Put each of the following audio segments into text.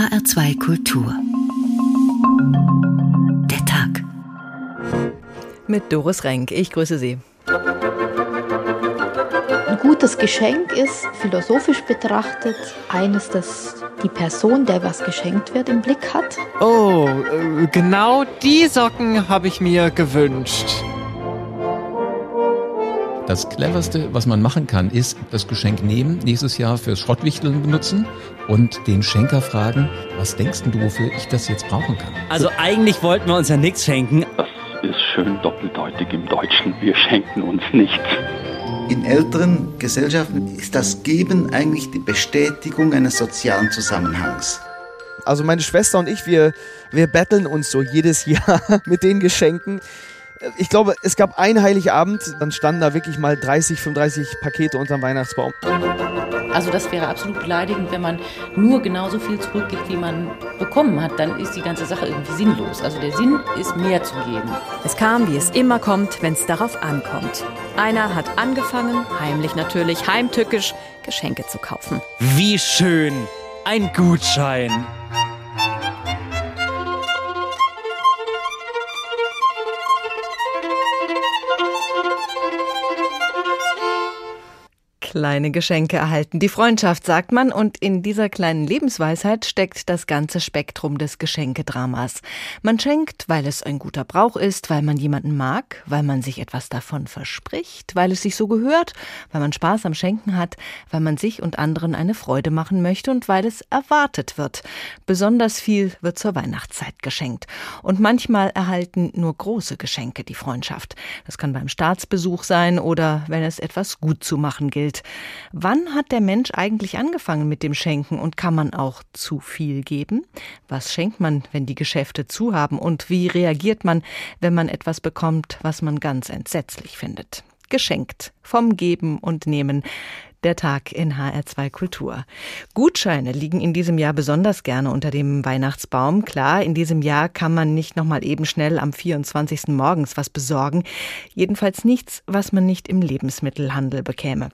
HR2 Kultur. Der Tag. Mit Doris Renk. Ich grüße Sie. Ein gutes Geschenk ist, philosophisch betrachtet, eines, das die Person, der was geschenkt wird, im Blick hat. Oh, äh, genau die Socken habe ich mir gewünscht. Das cleverste, was man machen kann, ist das Geschenk nehmen, nächstes Jahr fürs Schrottwichteln benutzen und den Schenker fragen, was denkst du, wofür ich das jetzt brauchen kann? Also eigentlich wollten wir uns ja nichts schenken. Das ist schön doppeldeutig im Deutschen. Wir schenken uns nichts. In älteren Gesellschaften ist das Geben eigentlich die Bestätigung eines sozialen Zusammenhangs. Also meine Schwester und ich, wir, wir betteln uns so jedes Jahr mit den Geschenken ich glaube, es gab einen Heiligabend, dann standen da wirklich mal 30, 35 Pakete unterm Weihnachtsbaum. Also das wäre absolut beleidigend, wenn man nur genauso viel zurückgibt, wie man bekommen hat. Dann ist die ganze Sache irgendwie sinnlos. Also der Sinn ist mehr zu geben. Es kam, wie es immer kommt, wenn es darauf ankommt. Einer hat angefangen, heimlich natürlich, heimtückisch, Geschenke zu kaufen. Wie schön! Ein Gutschein! Kleine Geschenke erhalten. Die Freundschaft, sagt man, und in dieser kleinen Lebensweisheit steckt das ganze Spektrum des Geschenkedramas. Man schenkt, weil es ein guter Brauch ist, weil man jemanden mag, weil man sich etwas davon verspricht, weil es sich so gehört, weil man Spaß am Schenken hat, weil man sich und anderen eine Freude machen möchte und weil es erwartet wird. Besonders viel wird zur Weihnachtszeit geschenkt. Und manchmal erhalten nur große Geschenke die Freundschaft. Das kann beim Staatsbesuch sein oder wenn es etwas gut zu machen gilt. Wann hat der Mensch eigentlich angefangen mit dem Schenken und kann man auch zu viel geben? Was schenkt man, wenn die Geschäfte zu haben und wie reagiert man, wenn man etwas bekommt, was man ganz entsetzlich findet? Geschenkt vom Geben und Nehmen der Tag in HR2 Kultur. Gutscheine liegen in diesem Jahr besonders gerne unter dem Weihnachtsbaum. Klar, in diesem Jahr kann man nicht nochmal eben schnell am 24. morgens was besorgen. Jedenfalls nichts, was man nicht im Lebensmittelhandel bekäme.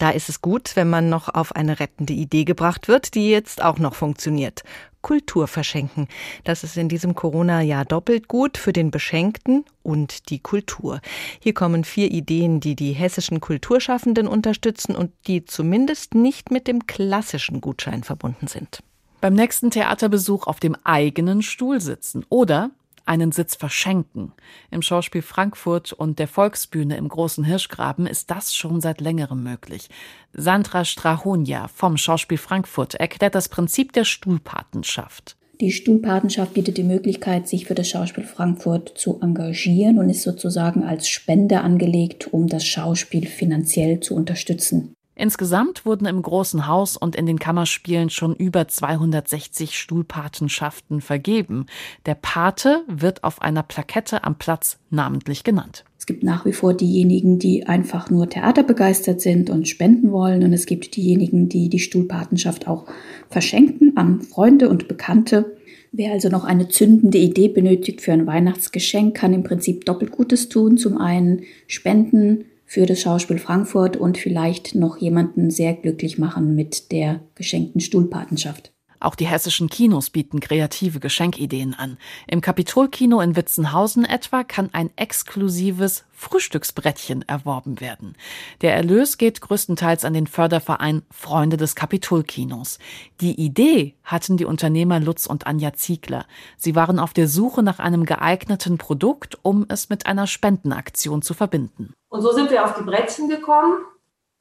Da ist es gut, wenn man noch auf eine rettende Idee gebracht wird, die jetzt auch noch funktioniert. Kultur verschenken. Das ist in diesem Corona-Jahr doppelt gut für den Beschenkten und die Kultur. Hier kommen vier Ideen, die die hessischen Kulturschaffenden unterstützen und die zumindest nicht mit dem klassischen Gutschein verbunden sind. Beim nächsten Theaterbesuch auf dem eigenen Stuhl sitzen oder einen Sitz verschenken. Im Schauspiel Frankfurt und der Volksbühne im Großen Hirschgraben ist das schon seit längerem möglich. Sandra Strahonia vom Schauspiel Frankfurt erklärt das Prinzip der Stuhlpatenschaft. Die Stuhlpatenschaft bietet die Möglichkeit, sich für das Schauspiel Frankfurt zu engagieren und ist sozusagen als Spende angelegt, um das Schauspiel finanziell zu unterstützen. Insgesamt wurden im Großen Haus und in den Kammerspielen schon über 260 Stuhlpatenschaften vergeben. Der Pate wird auf einer Plakette am Platz namentlich genannt. Es gibt nach wie vor diejenigen, die einfach nur theaterbegeistert sind und spenden wollen. Und es gibt diejenigen, die die Stuhlpatenschaft auch verschenken an Freunde und Bekannte. Wer also noch eine zündende Idee benötigt für ein Weihnachtsgeschenk, kann im Prinzip doppelt Gutes tun. Zum einen spenden, für das Schauspiel Frankfurt und vielleicht noch jemanden sehr glücklich machen mit der geschenkten Stuhlpatenschaft. Auch die hessischen Kinos bieten kreative Geschenkideen an. Im Kapitolkino in Witzenhausen etwa kann ein exklusives Frühstücksbrettchen erworben werden. Der Erlös geht größtenteils an den Förderverein Freunde des Kapitolkinos. Die Idee hatten die Unternehmer Lutz und Anja Ziegler. Sie waren auf der Suche nach einem geeigneten Produkt, um es mit einer Spendenaktion zu verbinden. Und so sind wir auf die Brettchen gekommen,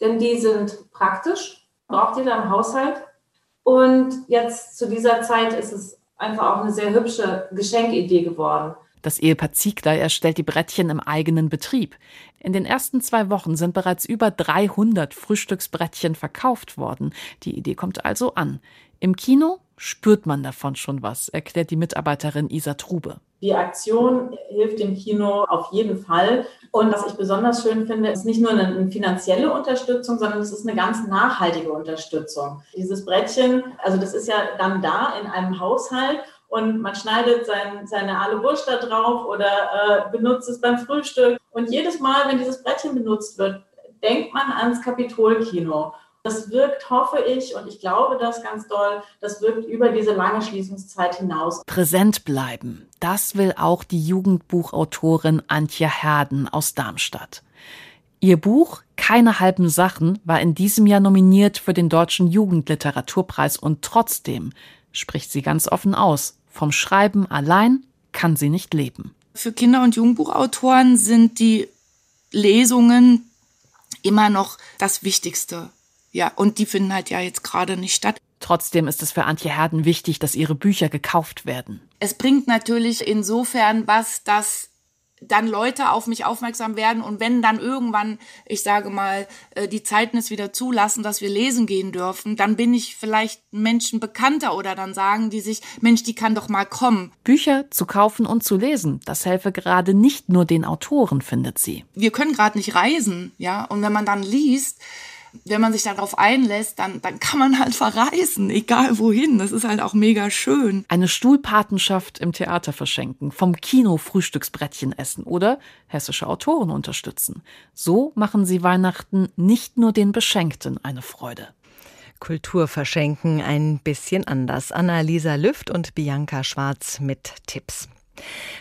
denn die sind praktisch, braucht jeder im Haushalt und jetzt zu dieser Zeit ist es einfach auch eine sehr hübsche Geschenkidee geworden. Das Ehepaar Ziegler erstellt die Brettchen im eigenen Betrieb. In den ersten zwei Wochen sind bereits über 300 Frühstücksbrettchen verkauft worden. Die Idee kommt also an. Im Kino spürt man davon schon was, erklärt die Mitarbeiterin Isa Trube. Die Aktion hilft dem Kino auf jeden Fall. Und was ich besonders schön finde, ist nicht nur eine finanzielle Unterstützung, sondern es ist eine ganz nachhaltige Unterstützung. Dieses Brettchen, also das ist ja dann da in einem Haushalt und man schneidet sein, seine Aale Wurst da drauf oder äh, benutzt es beim Frühstück. Und jedes Mal, wenn dieses Brettchen benutzt wird, denkt man ans Kapitolkino. Das wirkt, hoffe ich, und ich glaube das ganz doll, das wirkt über diese lange Schließungszeit hinaus. Präsent bleiben, das will auch die Jugendbuchautorin Antje Herden aus Darmstadt. Ihr Buch Keine halben Sachen war in diesem Jahr nominiert für den Deutschen Jugendliteraturpreis und trotzdem spricht sie ganz offen aus. Vom Schreiben allein kann sie nicht leben. Für Kinder- und Jugendbuchautoren sind die Lesungen immer noch das Wichtigste. Ja, und die finden halt ja jetzt gerade nicht statt. Trotzdem ist es für Antje Herden wichtig, dass ihre Bücher gekauft werden. Es bringt natürlich insofern was, dass dann Leute auf mich aufmerksam werden und wenn dann irgendwann, ich sage mal, äh, die Zeiten es wieder zulassen, dass wir lesen gehen dürfen, dann bin ich vielleicht Menschen bekannter oder dann sagen die sich, Mensch, die kann doch mal kommen. Bücher zu kaufen und zu lesen, das helfe gerade nicht nur den Autoren, findet sie. Wir können gerade nicht reisen, ja, und wenn man dann liest, wenn man sich darauf einlässt, dann, dann kann man halt verreisen, egal wohin. Das ist halt auch mega schön. Eine Stuhlpatenschaft im Theater verschenken, vom Kino Frühstücksbrettchen essen oder hessische Autoren unterstützen. So machen sie Weihnachten nicht nur den Beschenkten eine Freude. Kultur verschenken ein bisschen anders. Anna-Lisa Lüft und Bianca Schwarz mit Tipps.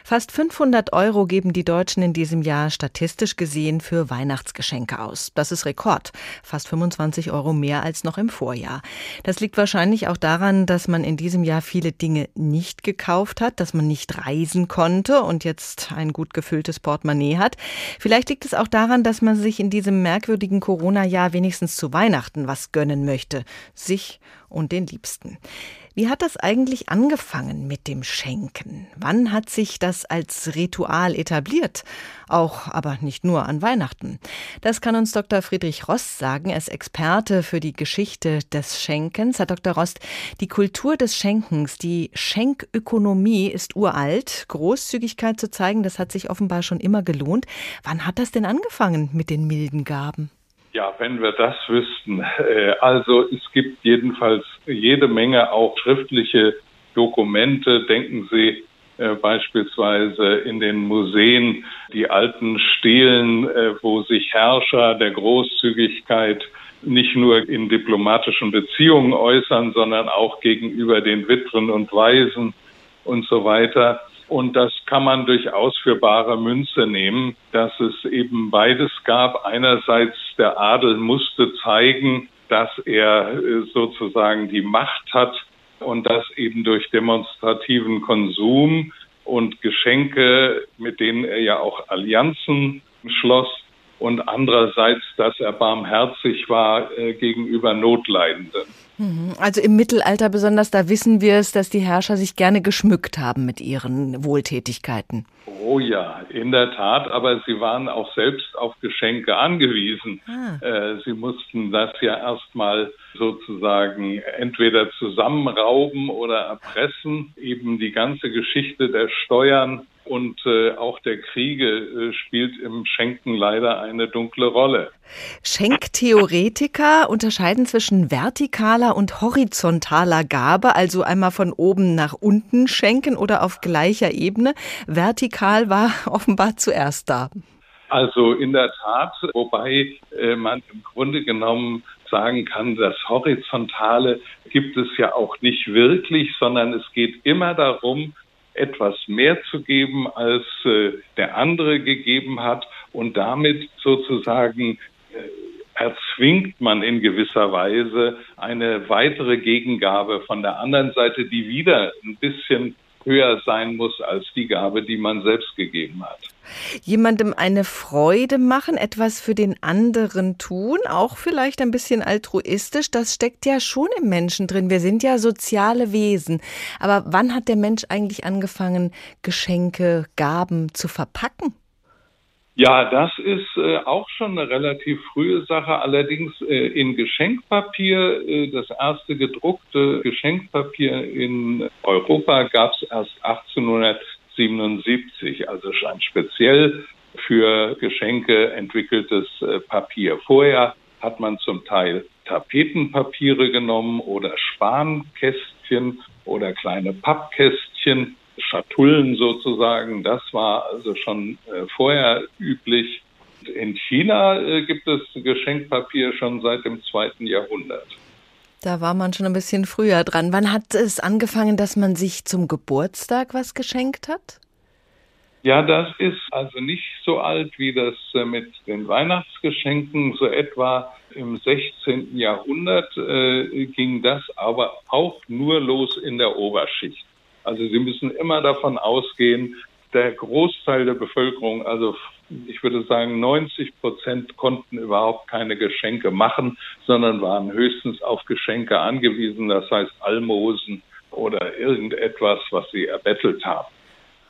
Fast 500 Euro geben die Deutschen in diesem Jahr statistisch gesehen für Weihnachtsgeschenke aus. Das ist Rekord. Fast 25 Euro mehr als noch im Vorjahr. Das liegt wahrscheinlich auch daran, dass man in diesem Jahr viele Dinge nicht gekauft hat, dass man nicht reisen konnte und jetzt ein gut gefülltes Portemonnaie hat. Vielleicht liegt es auch daran, dass man sich in diesem merkwürdigen Corona-Jahr wenigstens zu Weihnachten was gönnen möchte. Sich und den Liebsten. Wie hat das eigentlich angefangen mit dem Schenken? Wann hat sich das als Ritual etabliert? Auch aber nicht nur an Weihnachten. Das kann uns Dr. Friedrich Rost sagen. Er ist Experte für die Geschichte des Schenkens. Herr Dr. Rost, die Kultur des Schenkens, die Schenkökonomie ist uralt. Großzügigkeit zu zeigen, das hat sich offenbar schon immer gelohnt. Wann hat das denn angefangen mit den milden Gaben? Ja, wenn wir das wüssten. Äh, also es gibt jedenfalls jede Menge auch schriftliche Dokumente. Denken Sie äh, beispielsweise in den Museen die alten Stelen, äh, wo sich Herrscher der Großzügigkeit nicht nur in diplomatischen Beziehungen äußern, sondern auch gegenüber den Witwen und Waisen und so weiter. Und das kann man durchaus für bare Münze nehmen, dass es eben beides gab. Einerseits der Adel musste zeigen, dass er äh, sozusagen die Macht hat und das eben durch demonstrativen Konsum und Geschenke, mit denen er ja auch Allianzen schloss, und andererseits, dass er barmherzig war äh, gegenüber Notleidenden. Mhm. Also im Mittelalter besonders, da wissen wir es, dass die Herrscher sich gerne geschmückt haben mit ihren Wohltätigkeiten. Oh ja, in der Tat, aber sie waren auch selbst auf Geschenke angewiesen. Ah. Äh, sie mussten das ja erstmal sozusagen entweder zusammenrauben oder erpressen. Eben die ganze Geschichte der Steuern und äh, auch der Kriege äh, spielt im Schenken leider eine dunkle Rolle. Schenktheoretiker unterscheiden zwischen vertikaler und horizontaler Gabe, also einmal von oben nach unten schenken oder auf gleicher Ebene. Vertikal war offenbar zuerst da. Also in der Tat, wobei äh, man im Grunde genommen sagen kann, das Horizontale gibt es ja auch nicht wirklich, sondern es geht immer darum, etwas mehr zu geben, als äh, der andere gegeben hat und damit sozusagen äh, erzwingt man in gewisser Weise eine weitere Gegengabe von der anderen Seite, die wieder ein bisschen höher sein muss als die Gabe, die man selbst gegeben hat. Jemandem eine Freude machen, etwas für den anderen tun, auch vielleicht ein bisschen altruistisch, das steckt ja schon im Menschen drin. Wir sind ja soziale Wesen. Aber wann hat der Mensch eigentlich angefangen, Geschenke, Gaben zu verpacken? Ja, das ist äh, auch schon eine relativ frühe Sache, allerdings äh, in Geschenkpapier. Äh, das erste gedruckte Geschenkpapier in Europa gab es erst 1877, also ein speziell für Geschenke entwickeltes äh, Papier. Vorher hat man zum Teil Tapetenpapiere genommen oder Spankästchen oder kleine Pappkästchen Schatullen sozusagen. Das war also schon äh, vorher üblich. in China äh, gibt es Geschenkpapier schon seit dem zweiten Jahrhundert. Da war man schon ein bisschen früher dran. Wann hat es angefangen, dass man sich zum Geburtstag was geschenkt hat? Ja, das ist also nicht so alt wie das äh, mit den Weihnachtsgeschenken. So etwa im 16. Jahrhundert äh, ging das aber auch nur los in der Oberschicht. Also Sie müssen immer davon ausgehen, der Großteil der Bevölkerung, also ich würde sagen 90 Prozent konnten überhaupt keine Geschenke machen, sondern waren höchstens auf Geschenke angewiesen, das heißt Almosen oder irgendetwas, was sie erbettelt haben.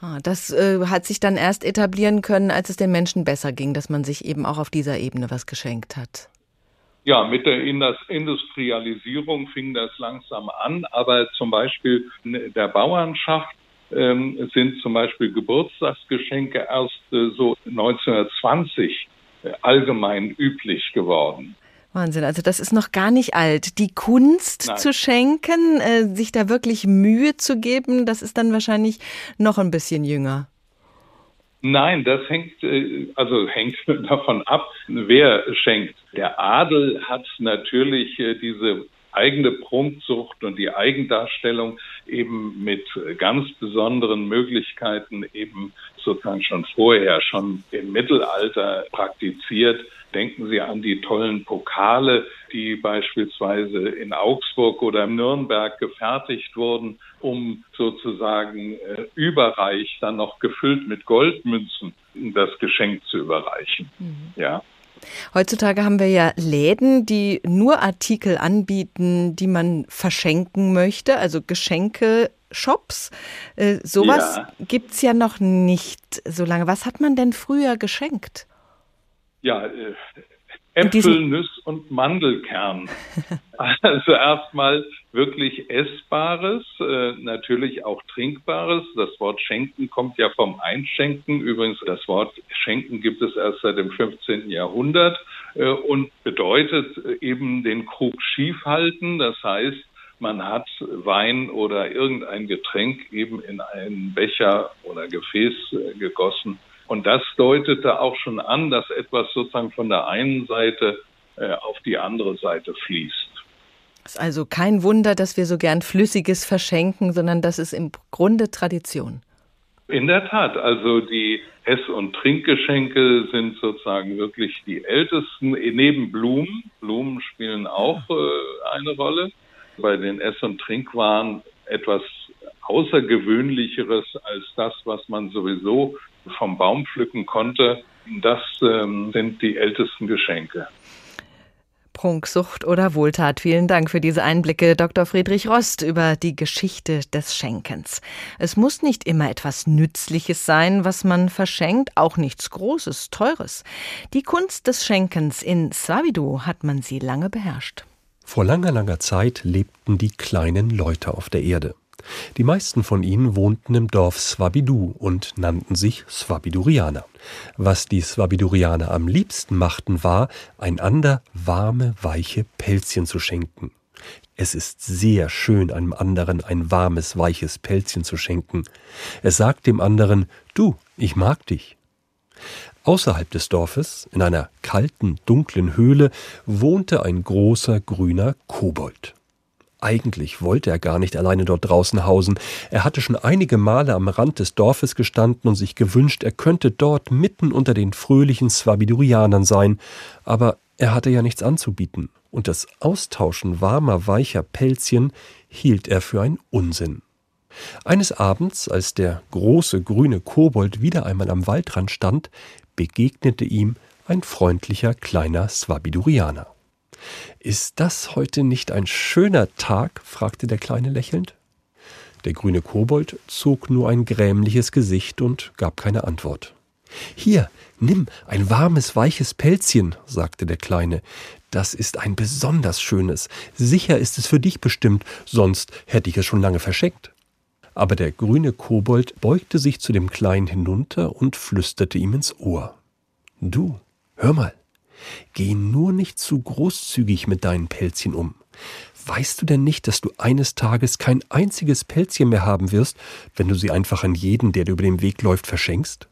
Ah, das äh, hat sich dann erst etablieren können, als es den Menschen besser ging, dass man sich eben auch auf dieser Ebene was geschenkt hat. Ja, mit der Industrialisierung fing das langsam an, aber zum Beispiel der Bauernschaft ähm, sind zum Beispiel Geburtstagsgeschenke erst äh, so 1920 äh, allgemein üblich geworden. Wahnsinn, also das ist noch gar nicht alt. Die Kunst Nein. zu schenken, äh, sich da wirklich Mühe zu geben, das ist dann wahrscheinlich noch ein bisschen jünger. Nein, das hängt äh, also hängt davon ab, wer schenkt. Der Adel hat natürlich äh, diese eigene Prunksucht und die Eigendarstellung eben mit ganz besonderen Möglichkeiten eben sozusagen schon vorher, schon im Mittelalter praktiziert. Denken Sie an die tollen Pokale, die beispielsweise in Augsburg oder in Nürnberg gefertigt wurden, um sozusagen äh, überreich dann noch gefüllt mit Goldmünzen das Geschenk zu überreichen. Mhm. Ja. Heutzutage haben wir ja Läden, die nur Artikel anbieten, die man verschenken möchte, also Geschenke. Shops. Äh, sowas ja. gibt es ja noch nicht so lange. Was hat man denn früher geschenkt? Ja, äh, Äpfel, Nüsse und Mandelkern. also erstmal wirklich Essbares, äh, natürlich auch Trinkbares. Das Wort Schenken kommt ja vom Einschenken. Übrigens, das Wort Schenken gibt es erst seit dem 15. Jahrhundert äh, und bedeutet eben den Krug schief halten. Das heißt, man hat Wein oder irgendein Getränk eben in einen Becher oder Gefäß gegossen und das deutete auch schon an, dass etwas sozusagen von der einen Seite äh, auf die andere Seite fließt. Es ist also kein Wunder, dass wir so gern Flüssiges verschenken, sondern das ist im Grunde Tradition. In der Tat, also die Ess- und Trinkgeschenke sind sozusagen wirklich die ältesten, neben Blumen. Blumen spielen auch äh, eine Rolle. Bei den Ess- und Trinkwaren etwas Außergewöhnlicheres als das, was man sowieso vom Baum pflücken konnte, das ähm, sind die ältesten Geschenke. Prunksucht oder Wohltat. Vielen Dank für diese Einblicke, Dr. Friedrich Rost, über die Geschichte des Schenkens. Es muss nicht immer etwas Nützliches sein, was man verschenkt, auch nichts Großes, Teures. Die Kunst des Schenkens in Swabidu hat man sie lange beherrscht. Vor langer, langer Zeit lebten die kleinen Leute auf der Erde. Die meisten von ihnen wohnten im Dorf Swabidu und nannten sich Swabidurianer. Was die Swabidurianer am liebsten machten, war, einander warme, weiche Pelzchen zu schenken. Es ist sehr schön, einem anderen ein warmes, weiches Pelzchen zu schenken. Es sagt dem anderen, du, ich mag dich. Außerhalb des Dorfes, in einer kalten, dunklen Höhle, wohnte ein großer grüner Kobold. Eigentlich wollte er gar nicht alleine dort draußen hausen. Er hatte schon einige Male am Rand des Dorfes gestanden und sich gewünscht, er könnte dort mitten unter den fröhlichen Swabidurianern sein. Aber er hatte ja nichts anzubieten. Und das Austauschen warmer, weicher Pelzchen hielt er für einen Unsinn. Eines Abends, als der große grüne Kobold wieder einmal am Waldrand stand, begegnete ihm ein freundlicher kleiner Swabidurianer. Ist das heute nicht ein schöner Tag? fragte der Kleine lächelnd. Der grüne Kobold zog nur ein grämliches Gesicht und gab keine Antwort. Hier, nimm ein warmes, weiches Pelzchen, sagte der Kleine. Das ist ein besonders schönes. Sicher ist es für dich bestimmt, sonst hätte ich es schon lange verschenkt. Aber der grüne Kobold beugte sich zu dem Kleinen hinunter und flüsterte ihm ins Ohr. Du, hör mal, Geh nur nicht zu großzügig mit deinen Pelzchen um. Weißt du denn nicht, dass du eines Tages kein einziges Pelzchen mehr haben wirst, wenn du sie einfach an jeden, der dir über den Weg läuft, verschenkst?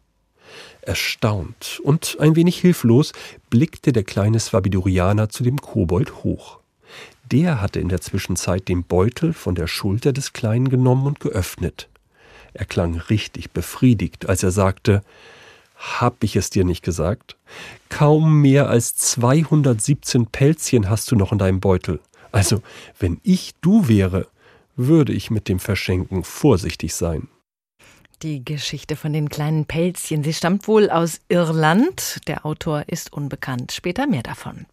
Erstaunt und ein wenig hilflos blickte der kleine Swabidurianer zu dem Kobold hoch. Der hatte in der Zwischenzeit den Beutel von der Schulter des Kleinen genommen und geöffnet. Er klang richtig befriedigt, als er sagte, hab ich es dir nicht gesagt? Kaum mehr als 217 Pelzchen hast du noch in deinem Beutel. Also, wenn ich du wäre, würde ich mit dem Verschenken vorsichtig sein. Die Geschichte von den kleinen Pelzchen. Sie stammt wohl aus Irland. Der Autor ist unbekannt. Später mehr davon.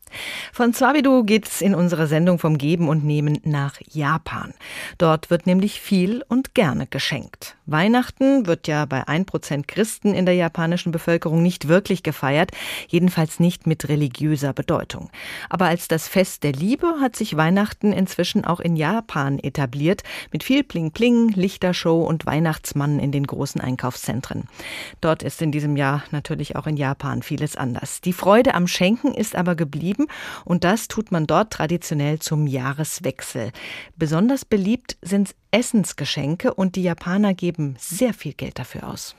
Von Swabido geht's in unserer Sendung vom Geben und Nehmen nach Japan. Dort wird nämlich viel und gerne geschenkt. Weihnachten wird ja bei 1% Christen in der japanischen Bevölkerung nicht wirklich gefeiert, jedenfalls nicht mit religiöser Bedeutung. Aber als das Fest der Liebe hat sich Weihnachten inzwischen auch in Japan etabliert, mit viel Pling-Pling, Lichtershow und Weihnachtsmann in den großen Einkaufszentren. Dort ist in diesem Jahr natürlich auch in Japan vieles anders. Die Freude am Schenken ist aber geblieben und das tut man dort traditionell zum Jahreswechsel. Besonders beliebt sind Essensgeschenke und die Japaner geben sehr viel Geld dafür aus.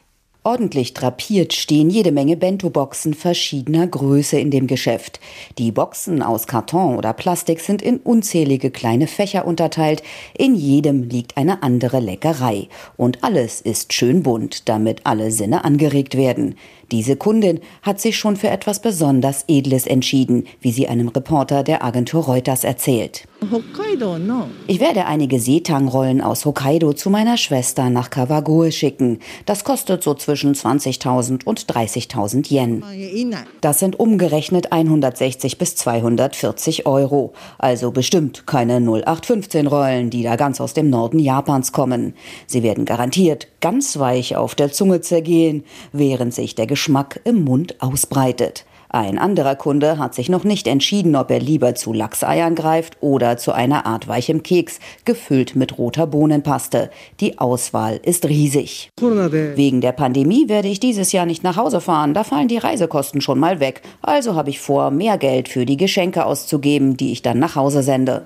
Ordentlich drapiert stehen jede Menge Bento-Boxen verschiedener Größe in dem Geschäft. Die Boxen aus Karton oder Plastik sind in unzählige kleine Fächer unterteilt. In jedem liegt eine andere Leckerei. Und alles ist schön bunt, damit alle Sinne angeregt werden. Diese Kundin hat sich schon für etwas besonders Edles entschieden, wie sie einem Reporter der Agentur Reuters erzählt. Ich werde einige Seetangrollen aus Hokkaido zu meiner Schwester nach Kawagoe schicken. Das kostet so zwischen 20.000 und 30.000 Yen. Das sind umgerechnet 160 bis 240 Euro. Also bestimmt keine 0815 Rollen, die da ganz aus dem Norden Japans kommen. Sie werden garantiert ganz weich auf der Zunge zergehen, während sich der Geschmack im Mund ausbreitet. Ein anderer Kunde hat sich noch nicht entschieden, ob er lieber zu Lachseiern greift oder zu einer Art weichem Keks, gefüllt mit roter Bohnenpaste. Die Auswahl ist riesig. Wegen der Pandemie werde ich dieses Jahr nicht nach Hause fahren, da fallen die Reisekosten schon mal weg. Also habe ich vor, mehr Geld für die Geschenke auszugeben, die ich dann nach Hause sende.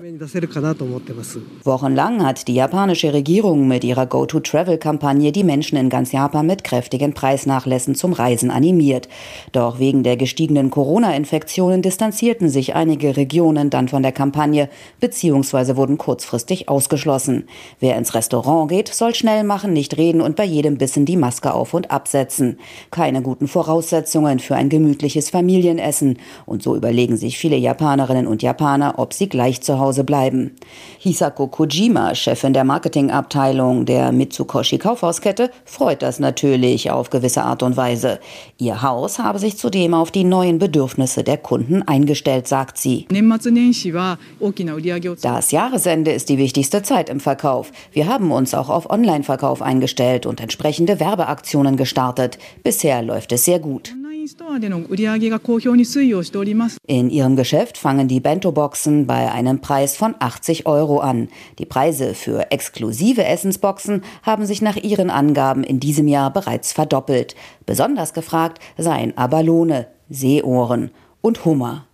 Wochenlang hat die japanische Regierung mit ihrer Go-to-Travel-Kampagne die Menschen in ganz Japan mit kräftigen Preisnachlässen zum Reisen animiert. Doch wegen der gestiegenen steigenden Corona-Infektionen distanzierten sich einige Regionen dann von der Kampagne bzw. wurden kurzfristig ausgeschlossen. Wer ins Restaurant geht, soll schnell machen, nicht reden und bei jedem Bissen die Maske auf und absetzen. Keine guten Voraussetzungen für ein gemütliches Familienessen. Und so überlegen sich viele Japanerinnen und Japaner, ob sie gleich zu Hause bleiben. Hisako Kojima, Chefin der Marketingabteilung der Mitsukoshi Kaufhauskette, freut das natürlich auf gewisse Art und Weise. Ihr Haus habe sich zudem auf die neuen Bedürfnisse der Kunden eingestellt, sagt sie. Das Jahresende ist die wichtigste Zeit im Verkauf. Wir haben uns auch auf Online-Verkauf eingestellt und entsprechende Werbeaktionen gestartet. Bisher läuft es sehr gut. In ihrem Geschäft fangen die Bento-Boxen bei einem Preis von 80 Euro an. Die Preise für exklusive Essensboxen haben sich nach ihren Angaben in diesem Jahr bereits verdoppelt. Besonders gefragt seien Abalone, Seeohren und Hummer.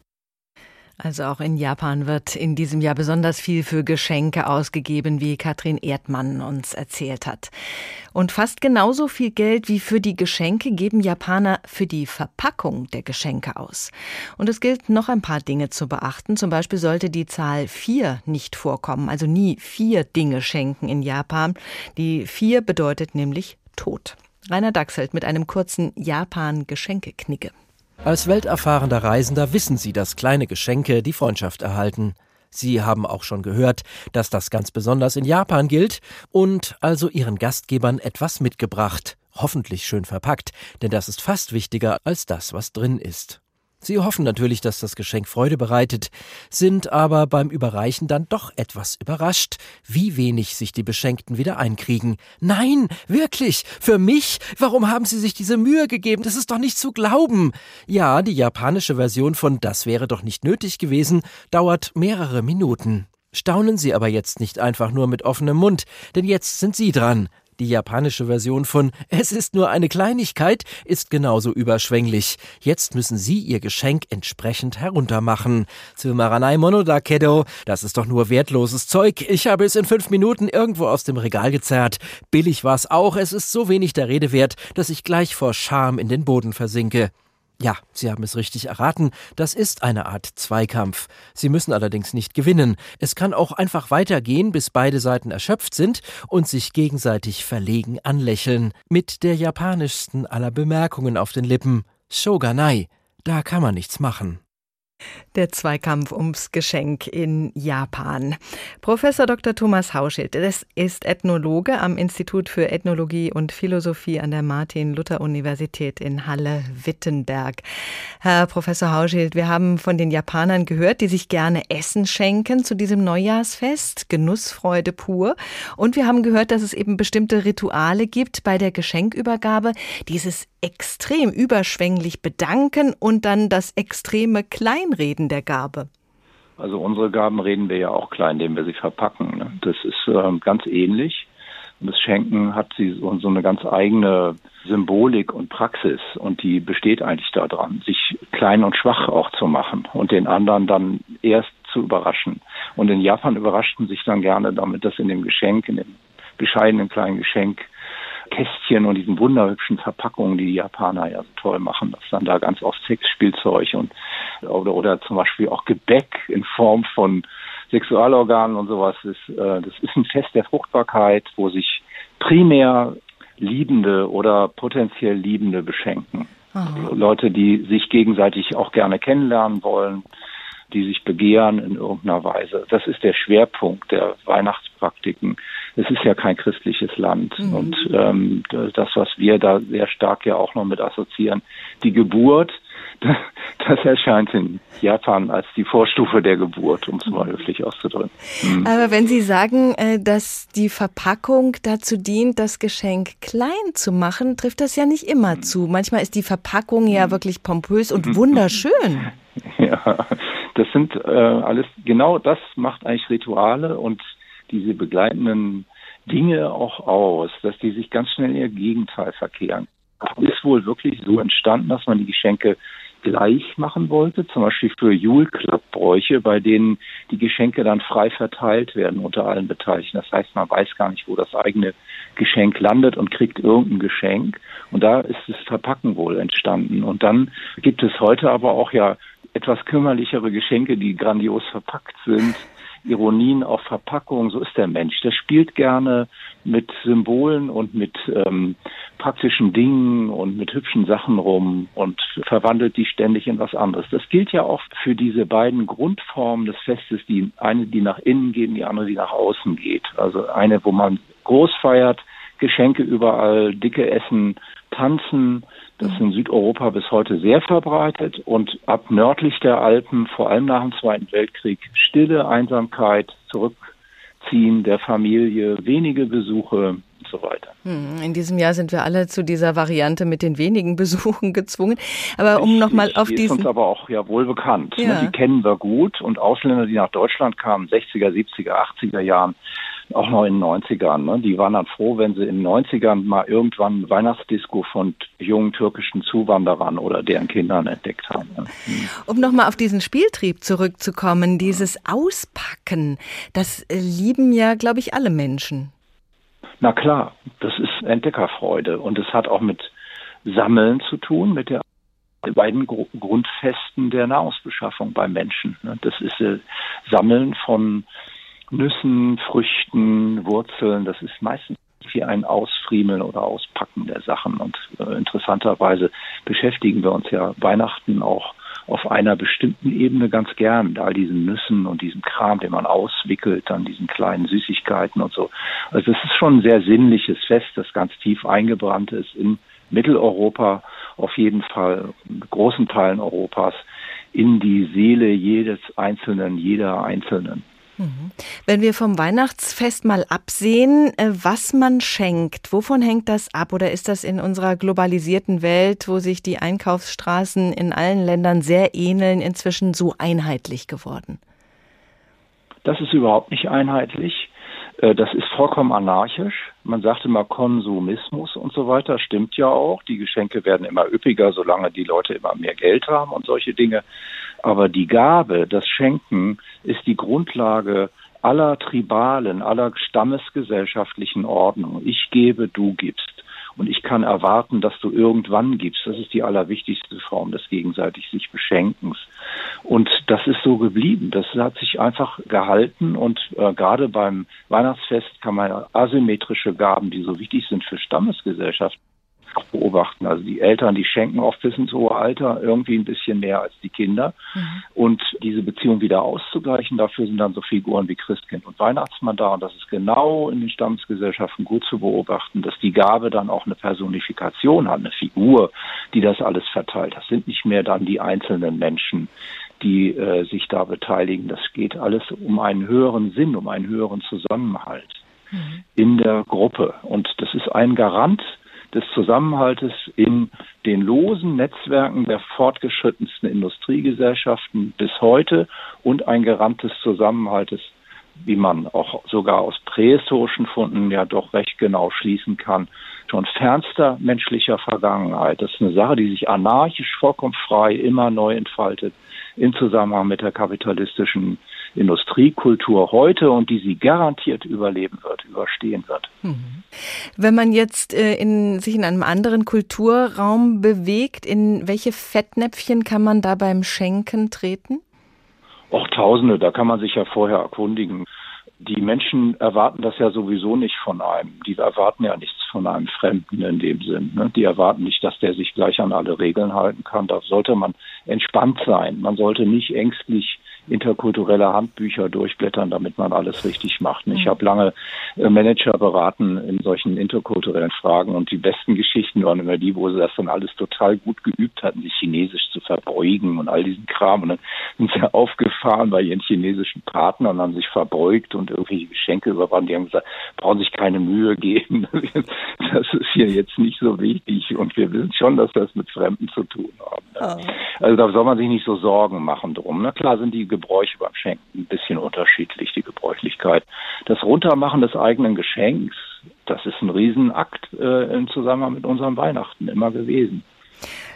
Also auch in Japan wird in diesem Jahr besonders viel für Geschenke ausgegeben, wie Katrin Erdmann uns erzählt hat. Und fast genauso viel Geld wie für die Geschenke geben Japaner für die Verpackung der Geschenke aus. Und es gilt noch ein paar Dinge zu beachten. Zum Beispiel sollte die Zahl vier nicht vorkommen, also nie vier Dinge schenken in Japan. Die vier bedeutet nämlich Tod. Rainer Dachselt mit einem kurzen Japan-Geschenkeknicke. Als welterfahrener Reisender wissen Sie, dass kleine Geschenke die Freundschaft erhalten. Sie haben auch schon gehört, dass das ganz besonders in Japan gilt und also Ihren Gastgebern etwas mitgebracht. Hoffentlich schön verpackt, denn das ist fast wichtiger als das, was drin ist. Sie hoffen natürlich, dass das Geschenk Freude bereitet, sind aber beim Überreichen dann doch etwas überrascht, wie wenig sich die Beschenkten wieder einkriegen. Nein, wirklich, für mich? Warum haben Sie sich diese Mühe gegeben? Das ist doch nicht zu glauben. Ja, die japanische Version von Das wäre doch nicht nötig gewesen dauert mehrere Minuten. Staunen Sie aber jetzt nicht einfach nur mit offenem Mund, denn jetzt sind Sie dran. Die japanische Version von Es ist nur eine Kleinigkeit ist genauso überschwänglich. Jetzt müssen Sie Ihr Geschenk entsprechend heruntermachen. Tsumaranai Monodakedo, das ist doch nur wertloses Zeug. Ich habe es in fünf Minuten irgendwo aus dem Regal gezerrt. Billig war es auch, es ist so wenig der Rede wert, dass ich gleich vor Scham in den Boden versinke. Ja, Sie haben es richtig erraten, das ist eine Art Zweikampf. Sie müssen allerdings nicht gewinnen. Es kann auch einfach weitergehen, bis beide Seiten erschöpft sind und sich gegenseitig verlegen anlächeln, mit der japanischsten aller Bemerkungen auf den Lippen. Shoganai, da kann man nichts machen. Der Zweikampf ums Geschenk in Japan. Professor Dr. Thomas Hauschild, das ist Ethnologe am Institut für Ethnologie und Philosophie an der Martin-Luther-Universität in Halle-Wittenberg. Herr Professor Hauschild, wir haben von den Japanern gehört, die sich gerne Essen schenken zu diesem Neujahrsfest, Genussfreude pur. Und wir haben gehört, dass es eben bestimmte Rituale gibt bei der Geschenkübergabe, dieses extrem überschwänglich bedanken und dann das extreme Kleinreden der Gabe. Also unsere Gaben reden wir ja auch klein, indem wir sie verpacken. Ne? Das ist äh, ganz ähnlich. Und das Schenken hat sie so, so eine ganz eigene Symbolik und Praxis und die besteht eigentlich daran, sich klein und schwach auch zu machen und den anderen dann erst zu überraschen. Und in Japan überraschten sich dann gerne damit, dass in dem Geschenk, in dem bescheidenen kleinen Geschenk Kästchen und diesen wunderhübschen Verpackungen, die die Japaner ja so toll machen, dass dann da ganz oft Sexspielzeug und oder, oder zum Beispiel auch Gebäck in Form von Sexualorganen und sowas ist. Äh, das ist ein Fest der Fruchtbarkeit, wo sich primär Liebende oder potenziell Liebende beschenken. Aha. Leute, die sich gegenseitig auch gerne kennenlernen wollen, die sich begehren in irgendeiner Weise. Das ist der Schwerpunkt der Weihnachtspraktiken es ist ja kein christliches Land. Mhm. Und ähm, das, was wir da sehr stark ja auch noch mit assoziieren, die Geburt, das erscheint in Japan als die Vorstufe der Geburt, um es mal höflich auszudrücken. Mhm. Aber wenn Sie sagen, äh, dass die Verpackung dazu dient, das Geschenk klein zu machen, trifft das ja nicht immer mhm. zu. Manchmal ist die Verpackung ja mhm. wirklich pompös und mhm. wunderschön. Ja, das sind äh, alles, genau das macht eigentlich Rituale und diese begleitenden Dinge auch aus, dass die sich ganz schnell in ihr Gegenteil verkehren. Ist wohl wirklich so entstanden, dass man die Geschenke gleich machen wollte, zum Beispiel für Jule-Club-Bräuche, bei denen die Geschenke dann frei verteilt werden unter allen Beteiligten. Das heißt, man weiß gar nicht, wo das eigene Geschenk landet und kriegt irgendein Geschenk. Und da ist das Verpacken wohl entstanden. Und dann gibt es heute aber auch ja etwas kümmerlichere Geschenke, die grandios verpackt sind Ironien auf Verpackung, so ist der Mensch. Der spielt gerne mit Symbolen und mit ähm, praktischen Dingen und mit hübschen Sachen rum und verwandelt die ständig in was anderes. Das gilt ja auch für diese beiden Grundformen des Festes, die eine, die nach innen geht die andere, die nach außen geht. Also eine, wo man groß feiert, Geschenke überall, dicke Essen, Tanzen, das ist in Südeuropa bis heute sehr verbreitet und ab nördlich der Alpen, vor allem nach dem Zweiten Weltkrieg, stille Einsamkeit, Zurückziehen der Familie, wenige Besuche und so weiter. Hm, in diesem Jahr sind wir alle zu dieser Variante mit den wenigen Besuchen gezwungen. Aber um nochmal auf die diesen... ist uns aber auch ja wohl bekannt. Ne? Ja. Die kennen wir gut und Ausländer, die nach Deutschland kamen, 60er, 70er, 80er Jahren, auch noch in den 90ern. Ne? Die waren dann froh, wenn sie in den 90ern mal irgendwann Weihnachtsdisco von jungen türkischen Zuwanderern oder deren Kindern entdeckt haben. Ne? Um nochmal auf diesen Spieltrieb zurückzukommen, dieses Auspacken, das äh, lieben ja, glaube ich, alle Menschen. Na klar, das ist Entdeckerfreude und es hat auch mit Sammeln zu tun, mit der beiden Grundfesten der Nahrungsbeschaffung beim Menschen. Ne? Das ist äh, Sammeln von Nüssen, Früchten, Wurzeln. Das ist meistens wie ein Ausfriemeln oder Auspacken der Sachen. Und äh, interessanterweise beschäftigen wir uns ja Weihnachten auch auf einer bestimmten Ebene ganz gern mit all diesen Nüssen und diesem Kram, den man auswickelt, dann diesen kleinen Süßigkeiten und so. Also es ist schon ein sehr sinnliches Fest, das ganz tief eingebrannt ist in Mitteleuropa, auf jeden Fall in großen Teilen Europas, in die Seele jedes Einzelnen, jeder Einzelnen. Wenn wir vom Weihnachtsfest mal absehen, äh, was man schenkt, wovon hängt das ab? Oder ist das in unserer globalisierten Welt, wo sich die Einkaufsstraßen in allen Ländern sehr ähneln, inzwischen so einheitlich geworden? Das ist überhaupt nicht einheitlich. Äh, das ist vollkommen anarchisch. Man sagt immer Konsumismus und so weiter. Stimmt ja auch. Die Geschenke werden immer üppiger, solange die Leute immer mehr Geld haben und solche Dinge. Aber die Gabe, das Schenken, ist die Grundlage aller tribalen, aller stammesgesellschaftlichen Ordnung. Ich gebe, du gibst. Und ich kann erwarten, dass du irgendwann gibst. Das ist die allerwichtigste Form des gegenseitig sich Beschenkens. Und das ist so geblieben. Das hat sich einfach gehalten. Und äh, gerade beim Weihnachtsfest kann man asymmetrische Gaben, die so wichtig sind für Stammesgesellschaften, beobachten. Also die Eltern, die schenken oft bis ins hohe Alter irgendwie ein bisschen mehr als die Kinder. Mhm. Und diese Beziehung wieder auszugleichen, dafür sind dann so Figuren wie Christkind und Weihnachtsmann da. Und das ist genau in den Stammesgesellschaften gut zu beobachten, dass die Gabe dann auch eine Personifikation hat, eine Figur, die das alles verteilt. Das sind nicht mehr dann die einzelnen Menschen, die äh, sich da beteiligen. Das geht alles um einen höheren Sinn, um einen höheren Zusammenhalt mhm. in der Gruppe. Und das ist ein Garant des Zusammenhaltes in den losen Netzwerken der fortgeschrittensten Industriegesellschaften bis heute und ein Garant des Zusammenhaltes, wie man auch sogar aus prähistorischen Funden ja doch recht genau schließen kann, schon fernster menschlicher Vergangenheit. Das ist eine Sache, die sich anarchisch, vollkommen frei, immer neu entfaltet im Zusammenhang mit der kapitalistischen Industriekultur heute und die sie garantiert überleben wird, überstehen wird. Mhm. Wenn man jetzt äh, in, sich in einem anderen Kulturraum bewegt, in welche Fettnäpfchen kann man da beim Schenken treten? Auch Tausende, da kann man sich ja vorher erkundigen die Menschen erwarten das ja sowieso nicht von einem. Die erwarten ja nichts von einem Fremden in dem Sinn. Ne? Die erwarten nicht, dass der sich gleich an alle Regeln halten kann. Da sollte man entspannt sein. Man sollte nicht ängstlich interkulturelle Handbücher durchblättern, damit man alles richtig macht. Ich mhm. habe lange äh, Manager beraten in solchen interkulturellen Fragen und die besten Geschichten waren immer die, wo sie das dann alles total gut geübt hatten, sich chinesisch zu verbeugen und all diesen Kram. Und dann sind sie aufgefahren bei ihren chinesischen Partnern und haben sich verbeugt und irgendwelche Geschenke überwandt. Die haben gesagt, brauchen sich keine Mühe geben. Das ist hier jetzt nicht so wichtig und wir wissen schon, dass wir es mit Fremden zu tun haben. Oh. Also da soll man sich nicht so Sorgen machen drum. Na klar sind die Gebräuche beim Schenken ein bisschen unterschiedlich, die Gebräuchlichkeit. Das Runtermachen des eigenen Geschenks, das ist ein Riesenakt äh, im Zusammenhang mit unserem Weihnachten immer gewesen.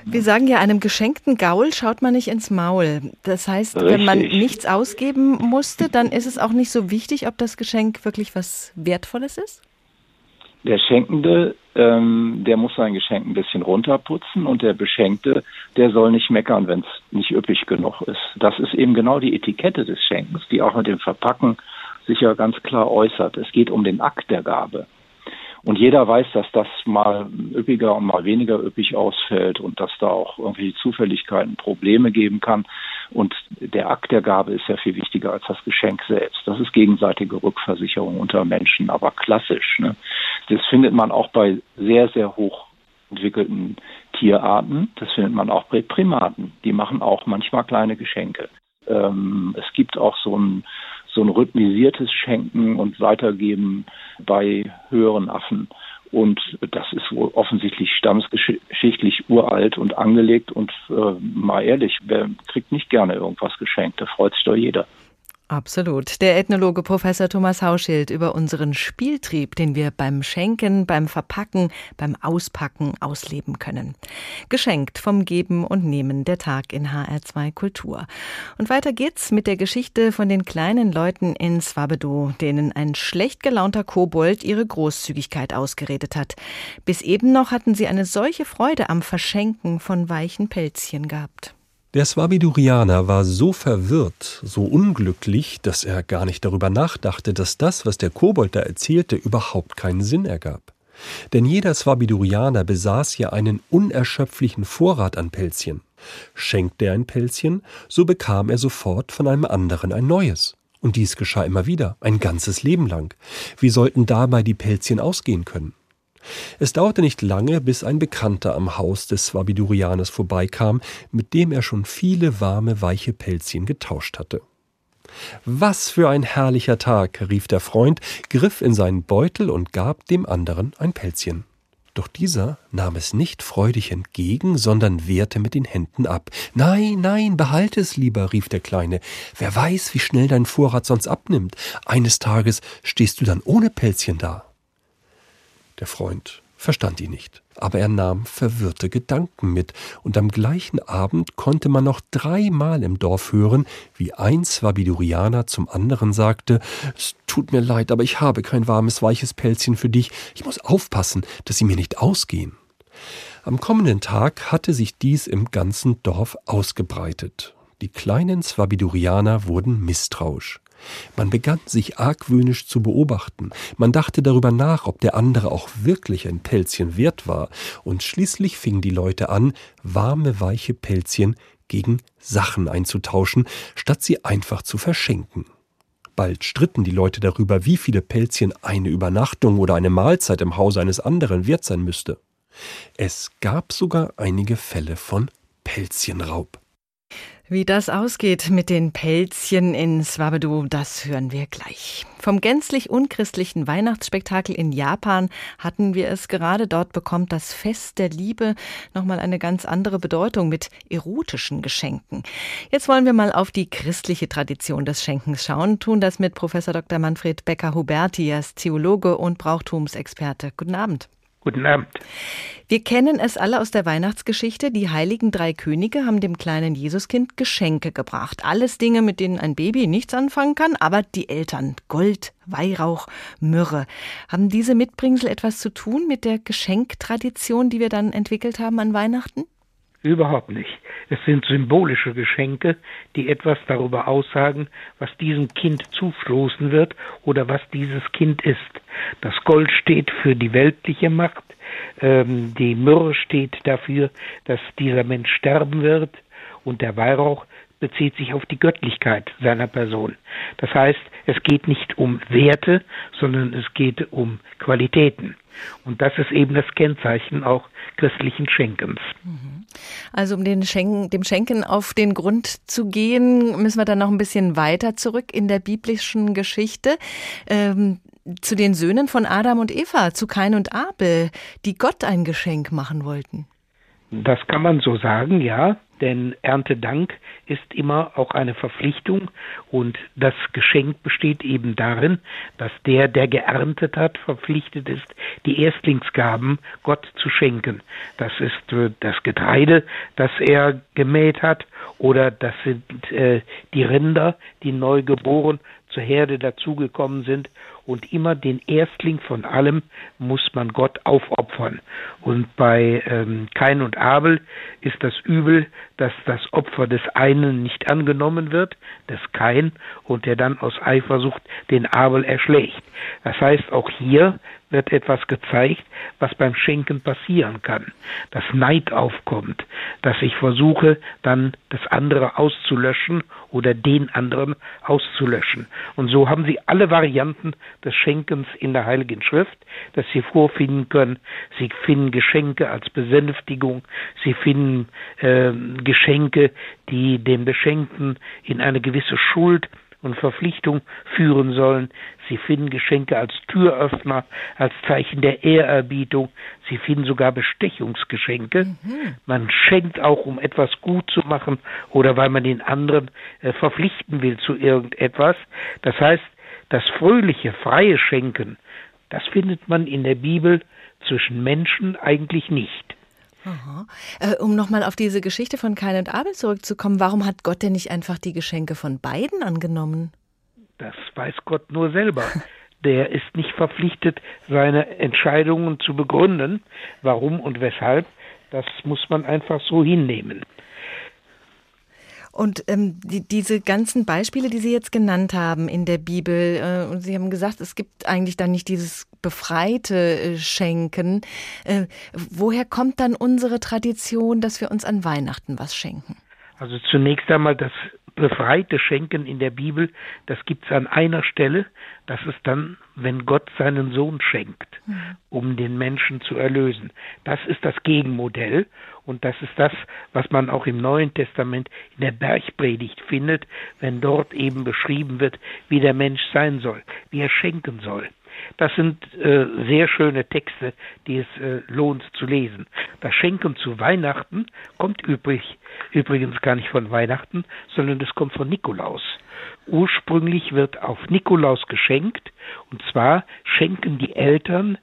Wir sagen ja, einem geschenkten Gaul schaut man nicht ins Maul. Das heißt, Richtig. wenn man nichts ausgeben musste, dann ist es auch nicht so wichtig, ob das Geschenk wirklich was Wertvolles ist? Der Schenkende, ähm, der muss sein Geschenk ein bisschen runterputzen und der Beschenkte, der soll nicht meckern, wenn es nicht üppig genug ist. Das ist eben genau die Etikette des Schenkens, die auch mit dem Verpacken sich ja ganz klar äußert. Es geht um den Akt der Gabe. Und jeder weiß, dass das mal üppiger und mal weniger üppig ausfällt und dass da auch irgendwelche Zufälligkeiten Probleme geben kann. Und der Akt der Gabe ist ja viel wichtiger als das Geschenk selbst. Das ist gegenseitige Rückversicherung unter Menschen, aber klassisch. Ne? Das findet man auch bei sehr, sehr hoch entwickelten Tierarten. Das findet man auch bei Primaten. Die machen auch manchmal kleine Geschenke. Ähm, es gibt auch so ein so ein rhythmisiertes Schenken und Weitergeben bei höheren Affen. Und das ist wohl offensichtlich stammesgeschichtlich uralt und angelegt. Und äh, mal ehrlich, wer kriegt nicht gerne irgendwas geschenkt? Da freut sich doch jeder. Absolut. Der Ethnologe Professor Thomas Hauschild über unseren Spieltrieb, den wir beim Schenken, beim Verpacken, beim Auspacken ausleben können. Geschenkt vom Geben und Nehmen der Tag in HR2 Kultur. Und weiter geht's mit der Geschichte von den kleinen Leuten in Swabedo, denen ein schlecht gelaunter Kobold ihre Großzügigkeit ausgeredet hat. Bis eben noch hatten sie eine solche Freude am Verschenken von weichen Pelzchen gehabt. Der Swabidurianer war so verwirrt, so unglücklich, dass er gar nicht darüber nachdachte, dass das, was der Kobold da erzählte, überhaupt keinen Sinn ergab. Denn jeder Swabidurianer besaß ja einen unerschöpflichen Vorrat an Pelzchen. Schenkte er ein Pelzchen, so bekam er sofort von einem anderen ein neues. Und dies geschah immer wieder, ein ganzes Leben lang. Wie sollten dabei die Pelzchen ausgehen können? Es dauerte nicht lange, bis ein Bekannter am Haus des Swabidurianers vorbeikam, mit dem er schon viele warme, weiche Pelzchen getauscht hatte. Was für ein herrlicher Tag, rief der Freund, griff in seinen Beutel und gab dem anderen ein Pelzchen. Doch dieser nahm es nicht freudig entgegen, sondern wehrte mit den Händen ab. Nein, nein, behalte es lieber, rief der Kleine. Wer weiß, wie schnell dein Vorrat sonst abnimmt. Eines Tages stehst du dann ohne Pelzchen da. Der Freund verstand ihn nicht, aber er nahm verwirrte Gedanken mit, und am gleichen Abend konnte man noch dreimal im Dorf hören, wie ein Swabidurianer zum anderen sagte Es tut mir leid, aber ich habe kein warmes, weiches Pelzchen für dich, ich muss aufpassen, dass sie mir nicht ausgehen. Am kommenden Tag hatte sich dies im ganzen Dorf ausgebreitet. Die kleinen Swabidurianer wurden misstrauisch. Man begann sich argwöhnisch zu beobachten, man dachte darüber nach, ob der andere auch wirklich ein Pelzchen wert war, und schließlich fingen die Leute an, warme, weiche Pelzchen gegen Sachen einzutauschen, statt sie einfach zu verschenken. Bald stritten die Leute darüber, wie viele Pelzchen eine Übernachtung oder eine Mahlzeit im Hause eines anderen wert sein müsste. Es gab sogar einige Fälle von Pelzchenraub. Wie das ausgeht mit den Pelzchen in Swabedu, das hören wir gleich. Vom gänzlich unchristlichen Weihnachtsspektakel in Japan hatten wir es gerade. Dort bekommt das Fest der Liebe nochmal eine ganz andere Bedeutung mit erotischen Geschenken. Jetzt wollen wir mal auf die christliche Tradition des Schenkens schauen, tun das mit Professor Dr. Manfred Becker-Huberti, als Theologe und Brauchtumsexperte. Guten Abend. Guten Abend. Wir kennen es alle aus der Weihnachtsgeschichte. Die heiligen drei Könige haben dem kleinen Jesuskind Geschenke gebracht. Alles Dinge, mit denen ein Baby nichts anfangen kann, aber die Eltern Gold, Weihrauch, Myrrhe. Haben diese Mitbringsel etwas zu tun mit der Geschenktradition, die wir dann entwickelt haben an Weihnachten? Überhaupt nicht. Es sind symbolische Geschenke, die etwas darüber aussagen, was diesem Kind zustoßen wird oder was dieses Kind ist. Das Gold steht für die weltliche Macht, ähm, die Myrrhe steht dafür, dass dieser Mensch sterben wird und der Weihrauch bezieht sich auf die Göttlichkeit seiner Person. Das heißt, es geht nicht um Werte, sondern es geht um Qualitäten. Und das ist eben das Kennzeichen auch christlichen Schenkens. Mhm. Also um den Schenken, dem Schenken auf den Grund zu gehen, müssen wir dann noch ein bisschen weiter zurück in der biblischen Geschichte. Ähm, zu den Söhnen von Adam und Eva, zu Kain und Abel, die Gott ein Geschenk machen wollten. Das kann man so sagen, ja denn Erntedank ist immer auch eine Verpflichtung und das Geschenk besteht eben darin, dass der, der geerntet hat, verpflichtet ist, die Erstlingsgaben Gott zu schenken. Das ist äh, das Getreide, das er gemäht hat, oder das sind äh, die Rinder, die neu geboren zur Herde dazugekommen sind und immer den Erstling von allem muss man Gott aufopfern. Und bei ähm, Kain und Abel ist das Übel, dass das Opfer des einen nicht angenommen wird, des Kain, und der dann aus Eifersucht den Abel erschlägt. Das heißt, auch hier wird etwas gezeigt, was beim Schenken passieren kann. Dass Neid aufkommt, dass ich versuche, dann das andere auszulöschen oder den anderen auszulöschen. Und so haben Sie alle Varianten des Schenkens in der Heiligen Schrift, dass Sie vorfinden können. Sie finden Geschenke als Besänftigung, Sie finden äh, Geschenke, die den Beschenkten in eine gewisse Schuld und Verpflichtung führen sollen. Sie finden Geschenke als Türöffner, als Zeichen der Ehrerbietung. Sie finden sogar Bestechungsgeschenke. Mhm. Man schenkt auch, um etwas gut zu machen oder weil man den anderen äh, verpflichten will zu irgendetwas. Das heißt, das fröhliche, freie Schenken, das findet man in der Bibel zwischen Menschen eigentlich nicht. Äh, um nochmal auf diese Geschichte von Kain und Abel zurückzukommen, warum hat Gott denn nicht einfach die Geschenke von beiden angenommen? Das weiß Gott nur selber. Der ist nicht verpflichtet, seine Entscheidungen zu begründen. Warum und weshalb, das muss man einfach so hinnehmen. Und ähm, die, diese ganzen Beispiele, die Sie jetzt genannt haben in der Bibel, äh, und Sie haben gesagt, es gibt eigentlich dann nicht dieses befreite äh, Schenken. Äh, woher kommt dann unsere Tradition, dass wir uns an Weihnachten was schenken? Also zunächst einmal das befreite Schenken in der Bibel, das gibt es an einer Stelle, das ist dann, wenn Gott seinen Sohn schenkt, mhm. um den Menschen zu erlösen. Das ist das Gegenmodell und das ist das, was man auch im Neuen Testament in der Bergpredigt findet, wenn dort eben beschrieben wird, wie der Mensch sein soll, wie er schenken soll. Das sind äh, sehr schöne Texte, die es äh, lohnt zu lesen. Das Schenken zu Weihnachten kommt übrig, übrigens gar nicht von Weihnachten, sondern das kommt von Nikolaus. Ursprünglich wird auf Nikolaus geschenkt, und zwar schenken die Eltern,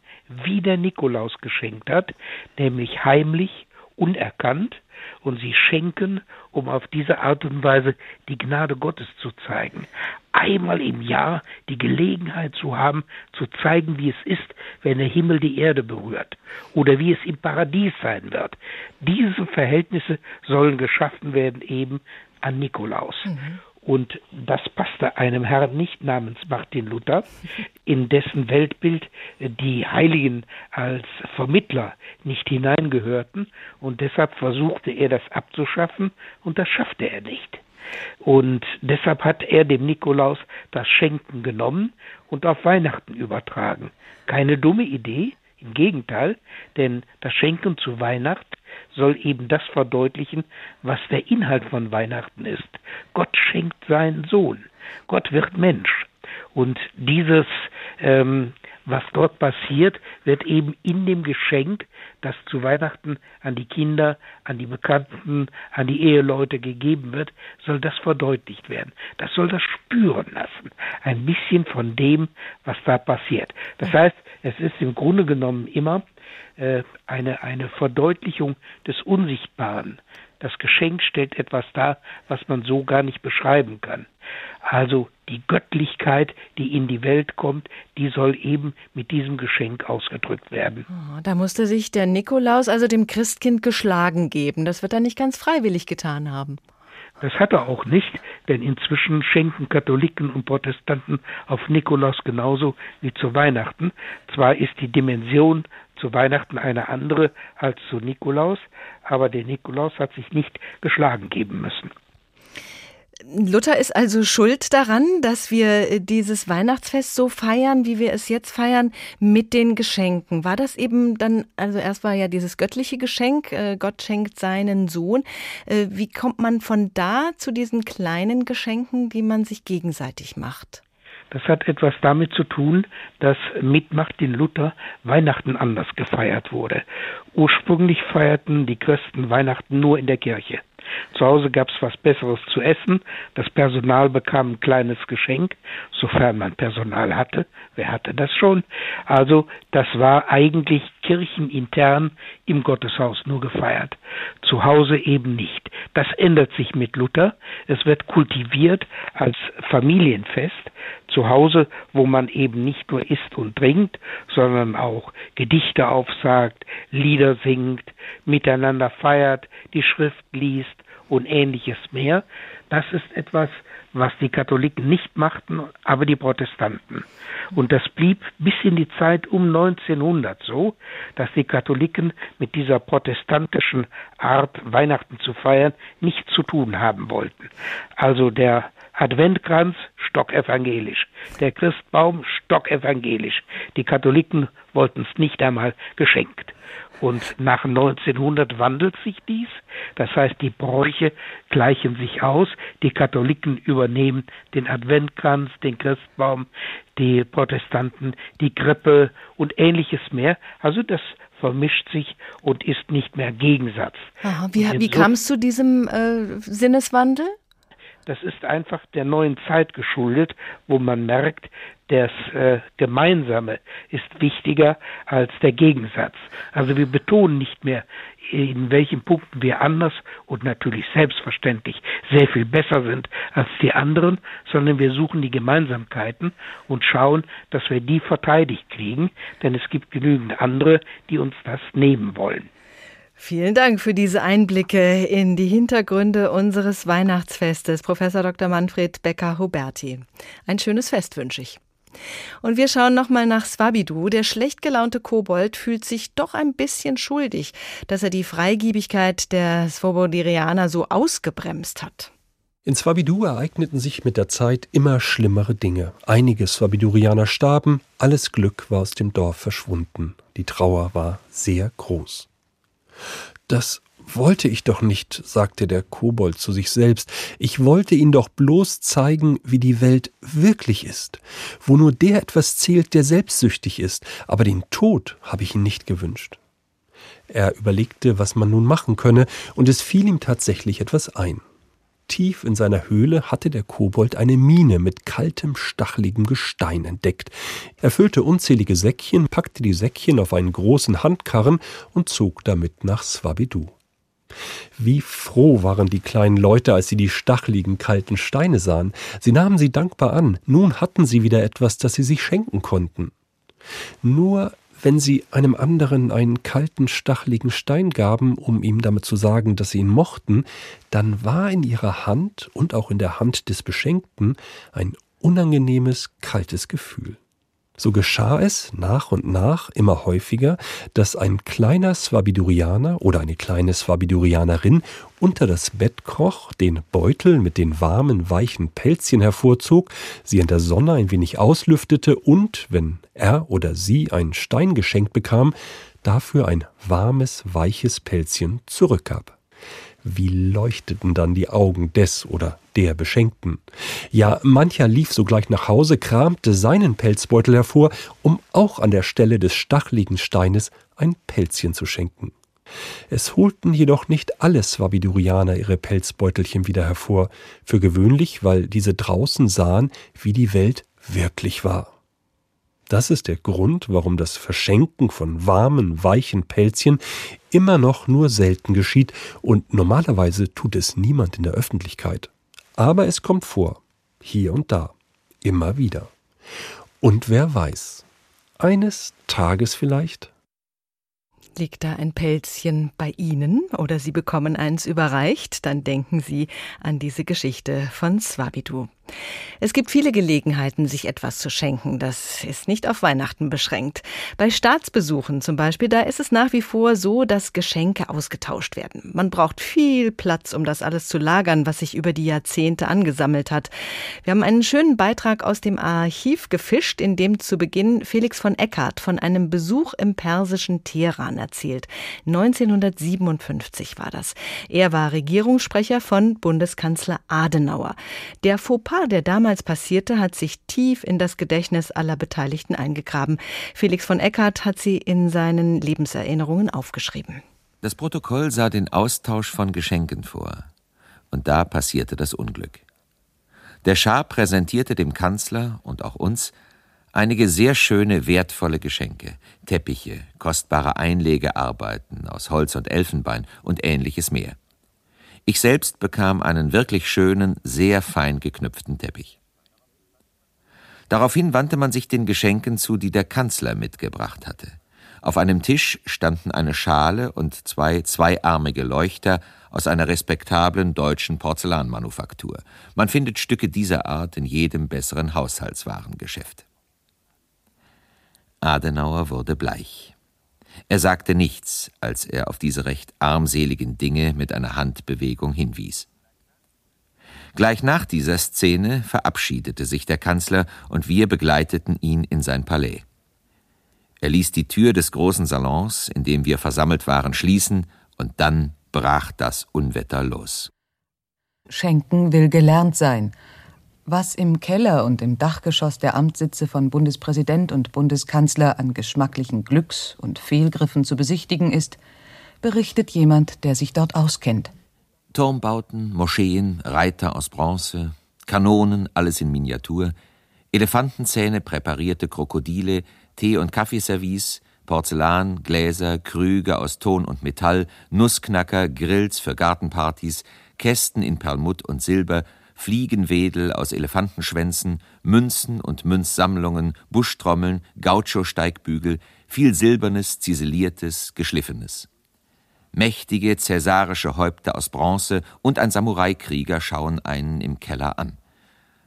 wie der Nikolaus geschenkt hat, nämlich heimlich, unerkannt, und sie schenken, um auf diese Art und Weise die Gnade Gottes zu zeigen. Einmal im Jahr die Gelegenheit zu haben, zu zeigen, wie es ist, wenn der Himmel die Erde berührt oder wie es im Paradies sein wird. Diese Verhältnisse sollen geschaffen werden eben an Nikolaus. Mhm. Und das passte einem Herrn nicht namens Martin Luther, in dessen Weltbild die Heiligen als Vermittler nicht hineingehörten. Und deshalb versuchte er das abzuschaffen und das schaffte er nicht. Und deshalb hat er dem Nikolaus das Schenken genommen und auf Weihnachten übertragen. Keine dumme Idee, im Gegenteil, denn das Schenken zu Weihnachten soll eben das verdeutlichen, was der Inhalt von Weihnachten ist. Gott schenkt seinen Sohn. Gott wird Mensch. Und dieses, ähm, was dort passiert, wird eben in dem Geschenk, das zu Weihnachten an die Kinder, an die Bekannten, an die Eheleute gegeben wird, soll das verdeutlicht werden. Das soll das spüren lassen. Ein bisschen von dem, was da passiert. Das heißt, es ist im Grunde genommen immer äh, eine, eine Verdeutlichung des Unsichtbaren. Das Geschenk stellt etwas dar, was man so gar nicht beschreiben kann. Also die Göttlichkeit, die in die Welt kommt, die soll eben mit diesem Geschenk ausgedrückt werden. Oh, da musste sich der Nikolaus also dem Christkind geschlagen geben. Das wird er nicht ganz freiwillig getan haben. Das hat er auch nicht, denn inzwischen schenken Katholiken und Protestanten auf Nikolaus genauso wie zu Weihnachten. Zwar ist die Dimension zu Weihnachten eine andere als zu Nikolaus, aber der Nikolaus hat sich nicht geschlagen geben müssen. Luther ist also schuld daran, dass wir äh, dieses Weihnachtsfest so feiern, wie wir es jetzt feiern, mit den Geschenken. War das eben dann, also erst war ja dieses göttliche Geschenk, äh, Gott schenkt seinen Sohn. Äh, wie kommt man von da zu diesen kleinen Geschenken, die man sich gegenseitig macht? Das hat etwas damit zu tun, dass mit Martin Luther Weihnachten anders gefeiert wurde. Ursprünglich feierten die Christen Weihnachten nur in der Kirche. Zu Hause gab es was Besseres zu essen. Das Personal bekam ein kleines Geschenk, sofern man Personal hatte. Wer hatte das schon? Also das war eigentlich kirchenintern im Gotteshaus nur gefeiert. Zu Hause eben nicht. Das ändert sich mit Luther. Es wird kultiviert als Familienfest. Zu Hause, wo man eben nicht nur isst und trinkt, sondern auch Gedichte aufsagt, Lieder singt, miteinander feiert, die Schrift liest und ähnliches mehr. Das ist etwas, was die Katholiken nicht machten, aber die Protestanten. Und das blieb bis in die Zeit um 1900 so, dass die Katholiken mit dieser protestantischen Art, Weihnachten zu feiern, nichts zu tun haben wollten. Also der Adventkranz stockevangelisch, der Christbaum stockevangelisch. Die Katholiken wollten es nicht einmal geschenkt. Und nach 1900 wandelt sich dies. Das heißt, die Bräuche gleichen sich aus. Die Katholiken übernehmen den Adventkranz, den Christbaum, die Protestanten die Krippe und ähnliches mehr. Also das vermischt sich und ist nicht mehr Gegensatz. Aha, wie, wie kam es zu diesem äh, Sinneswandel? Das ist einfach der neuen Zeit geschuldet, wo man merkt, das äh, Gemeinsame ist wichtiger als der Gegensatz. Also wir betonen nicht mehr, in welchen Punkten wir anders und natürlich selbstverständlich sehr viel besser sind als die anderen, sondern wir suchen die Gemeinsamkeiten und schauen, dass wir die verteidigt kriegen, denn es gibt genügend andere, die uns das nehmen wollen. Vielen Dank für diese Einblicke in die Hintergründe unseres Weihnachtsfestes, Professor Dr. Manfred Becker-Huberti. Ein schönes Fest wünsche ich. Und wir schauen nochmal nach Swabidu. Der schlecht gelaunte Kobold fühlt sich doch ein bisschen schuldig, dass er die Freigiebigkeit der Svobodirianer so ausgebremst hat. In Swabidu ereigneten sich mit der Zeit immer schlimmere Dinge. Einige Swabidurianer starben, alles Glück war aus dem Dorf verschwunden. Die Trauer war sehr groß. Das wollte ich doch nicht, sagte der Kobold zu sich selbst, ich wollte Ihnen doch bloß zeigen, wie die Welt wirklich ist, wo nur der etwas zählt, der selbstsüchtig ist, aber den Tod habe ich Ihnen nicht gewünscht. Er überlegte, was man nun machen könne, und es fiel ihm tatsächlich etwas ein. Tief in seiner Höhle hatte der Kobold eine Mine mit kaltem, stacheligem Gestein entdeckt. Er füllte unzählige Säckchen, packte die Säckchen auf einen großen Handkarren und zog damit nach Swabidu. Wie froh waren die kleinen Leute, als sie die stacheligen, kalten Steine sahen. Sie nahmen sie dankbar an. Nun hatten sie wieder etwas, das sie sich schenken konnten. Nur wenn sie einem anderen einen kalten, stacheligen Stein gaben, um ihm damit zu sagen, dass sie ihn mochten, dann war in ihrer Hand und auch in der Hand des Beschenkten ein unangenehmes, kaltes Gefühl. So geschah es nach und nach immer häufiger, dass ein kleiner Swabidurianer oder eine kleine Swabidurianerin unter das Bett kroch, den Beutel mit den warmen, weichen Pelzchen hervorzog, sie in der Sonne ein wenig auslüftete und, wenn er oder sie einen Stein geschenkt bekam, dafür ein warmes, weiches Pelzchen zurückgab. Wie leuchteten dann die Augen des oder der Beschenkten. Ja, mancher lief sogleich nach Hause, kramte seinen Pelzbeutel hervor, um auch an der Stelle des stachligen Steines ein Pelzchen zu schenken. Es holten jedoch nicht alle Swabidurianer ihre Pelzbeutelchen wieder hervor, für gewöhnlich, weil diese draußen sahen, wie die Welt wirklich war. Das ist der Grund, warum das Verschenken von warmen, weichen Pelzchen immer noch nur selten geschieht und normalerweise tut es niemand in der Öffentlichkeit. Aber es kommt vor, hier und da, immer wieder. Und wer weiß, eines Tages vielleicht Liegt da ein Pelzchen bei Ihnen oder Sie bekommen eins überreicht, dann denken Sie an diese Geschichte von Swabidu. Es gibt viele Gelegenheiten, sich etwas zu schenken. Das ist nicht auf Weihnachten beschränkt. Bei Staatsbesuchen zum Beispiel, da ist es nach wie vor so, dass Geschenke ausgetauscht werden. Man braucht viel Platz, um das alles zu lagern, was sich über die Jahrzehnte angesammelt hat. Wir haben einen schönen Beitrag aus dem Archiv gefischt, in dem zu Beginn Felix von Eckart von einem Besuch im persischen Teheran erzählt. 1957 war das. Er war Regierungssprecher von Bundeskanzler Adenauer. Der Fauxpas, der damals passierte, hat sich tief in das Gedächtnis aller Beteiligten eingegraben. Felix von Eckart hat sie in seinen Lebenserinnerungen aufgeschrieben. Das Protokoll sah den Austausch von Geschenken vor. Und da passierte das Unglück. Der Schah präsentierte dem Kanzler und auch uns einige sehr schöne, wertvolle Geschenke, Teppiche, kostbare Einlegearbeiten aus Holz und Elfenbein und ähnliches mehr. Ich selbst bekam einen wirklich schönen, sehr fein geknüpften Teppich. Daraufhin wandte man sich den Geschenken zu, die der Kanzler mitgebracht hatte. Auf einem Tisch standen eine Schale und zwei zweiarmige Leuchter aus einer respektablen deutschen Porzellanmanufaktur. Man findet Stücke dieser Art in jedem besseren Haushaltswarengeschäft. Adenauer wurde bleich. Er sagte nichts, als er auf diese recht armseligen Dinge mit einer Handbewegung hinwies. Gleich nach dieser Szene verabschiedete sich der Kanzler und wir begleiteten ihn in sein Palais. Er ließ die Tür des großen Salons, in dem wir versammelt waren, schließen, und dann brach das Unwetter los. Schenken will gelernt sein, was im Keller und im Dachgeschoss der Amtssitze von Bundespräsident und Bundeskanzler an geschmacklichen Glücks- und Fehlgriffen zu besichtigen ist, berichtet jemand, der sich dort auskennt. Turmbauten, Moscheen, Reiter aus Bronze, Kanonen, alles in Miniatur, Elefantenzähne, präparierte Krokodile, Tee- und Kaffeeservice, Porzellan, Gläser, Krüge aus Ton und Metall, Nussknacker, Grills für Gartenpartys, Kästen in Perlmutt und Silber, Fliegenwedel aus Elefantenschwänzen, Münzen und Münzsammlungen, Buschtrommeln, Gaucho-Steigbügel, viel Silbernes, Ziseliertes, Geschliffenes. Mächtige cäsarische Häupter aus Bronze und ein Samurai-Krieger schauen einen im Keller an.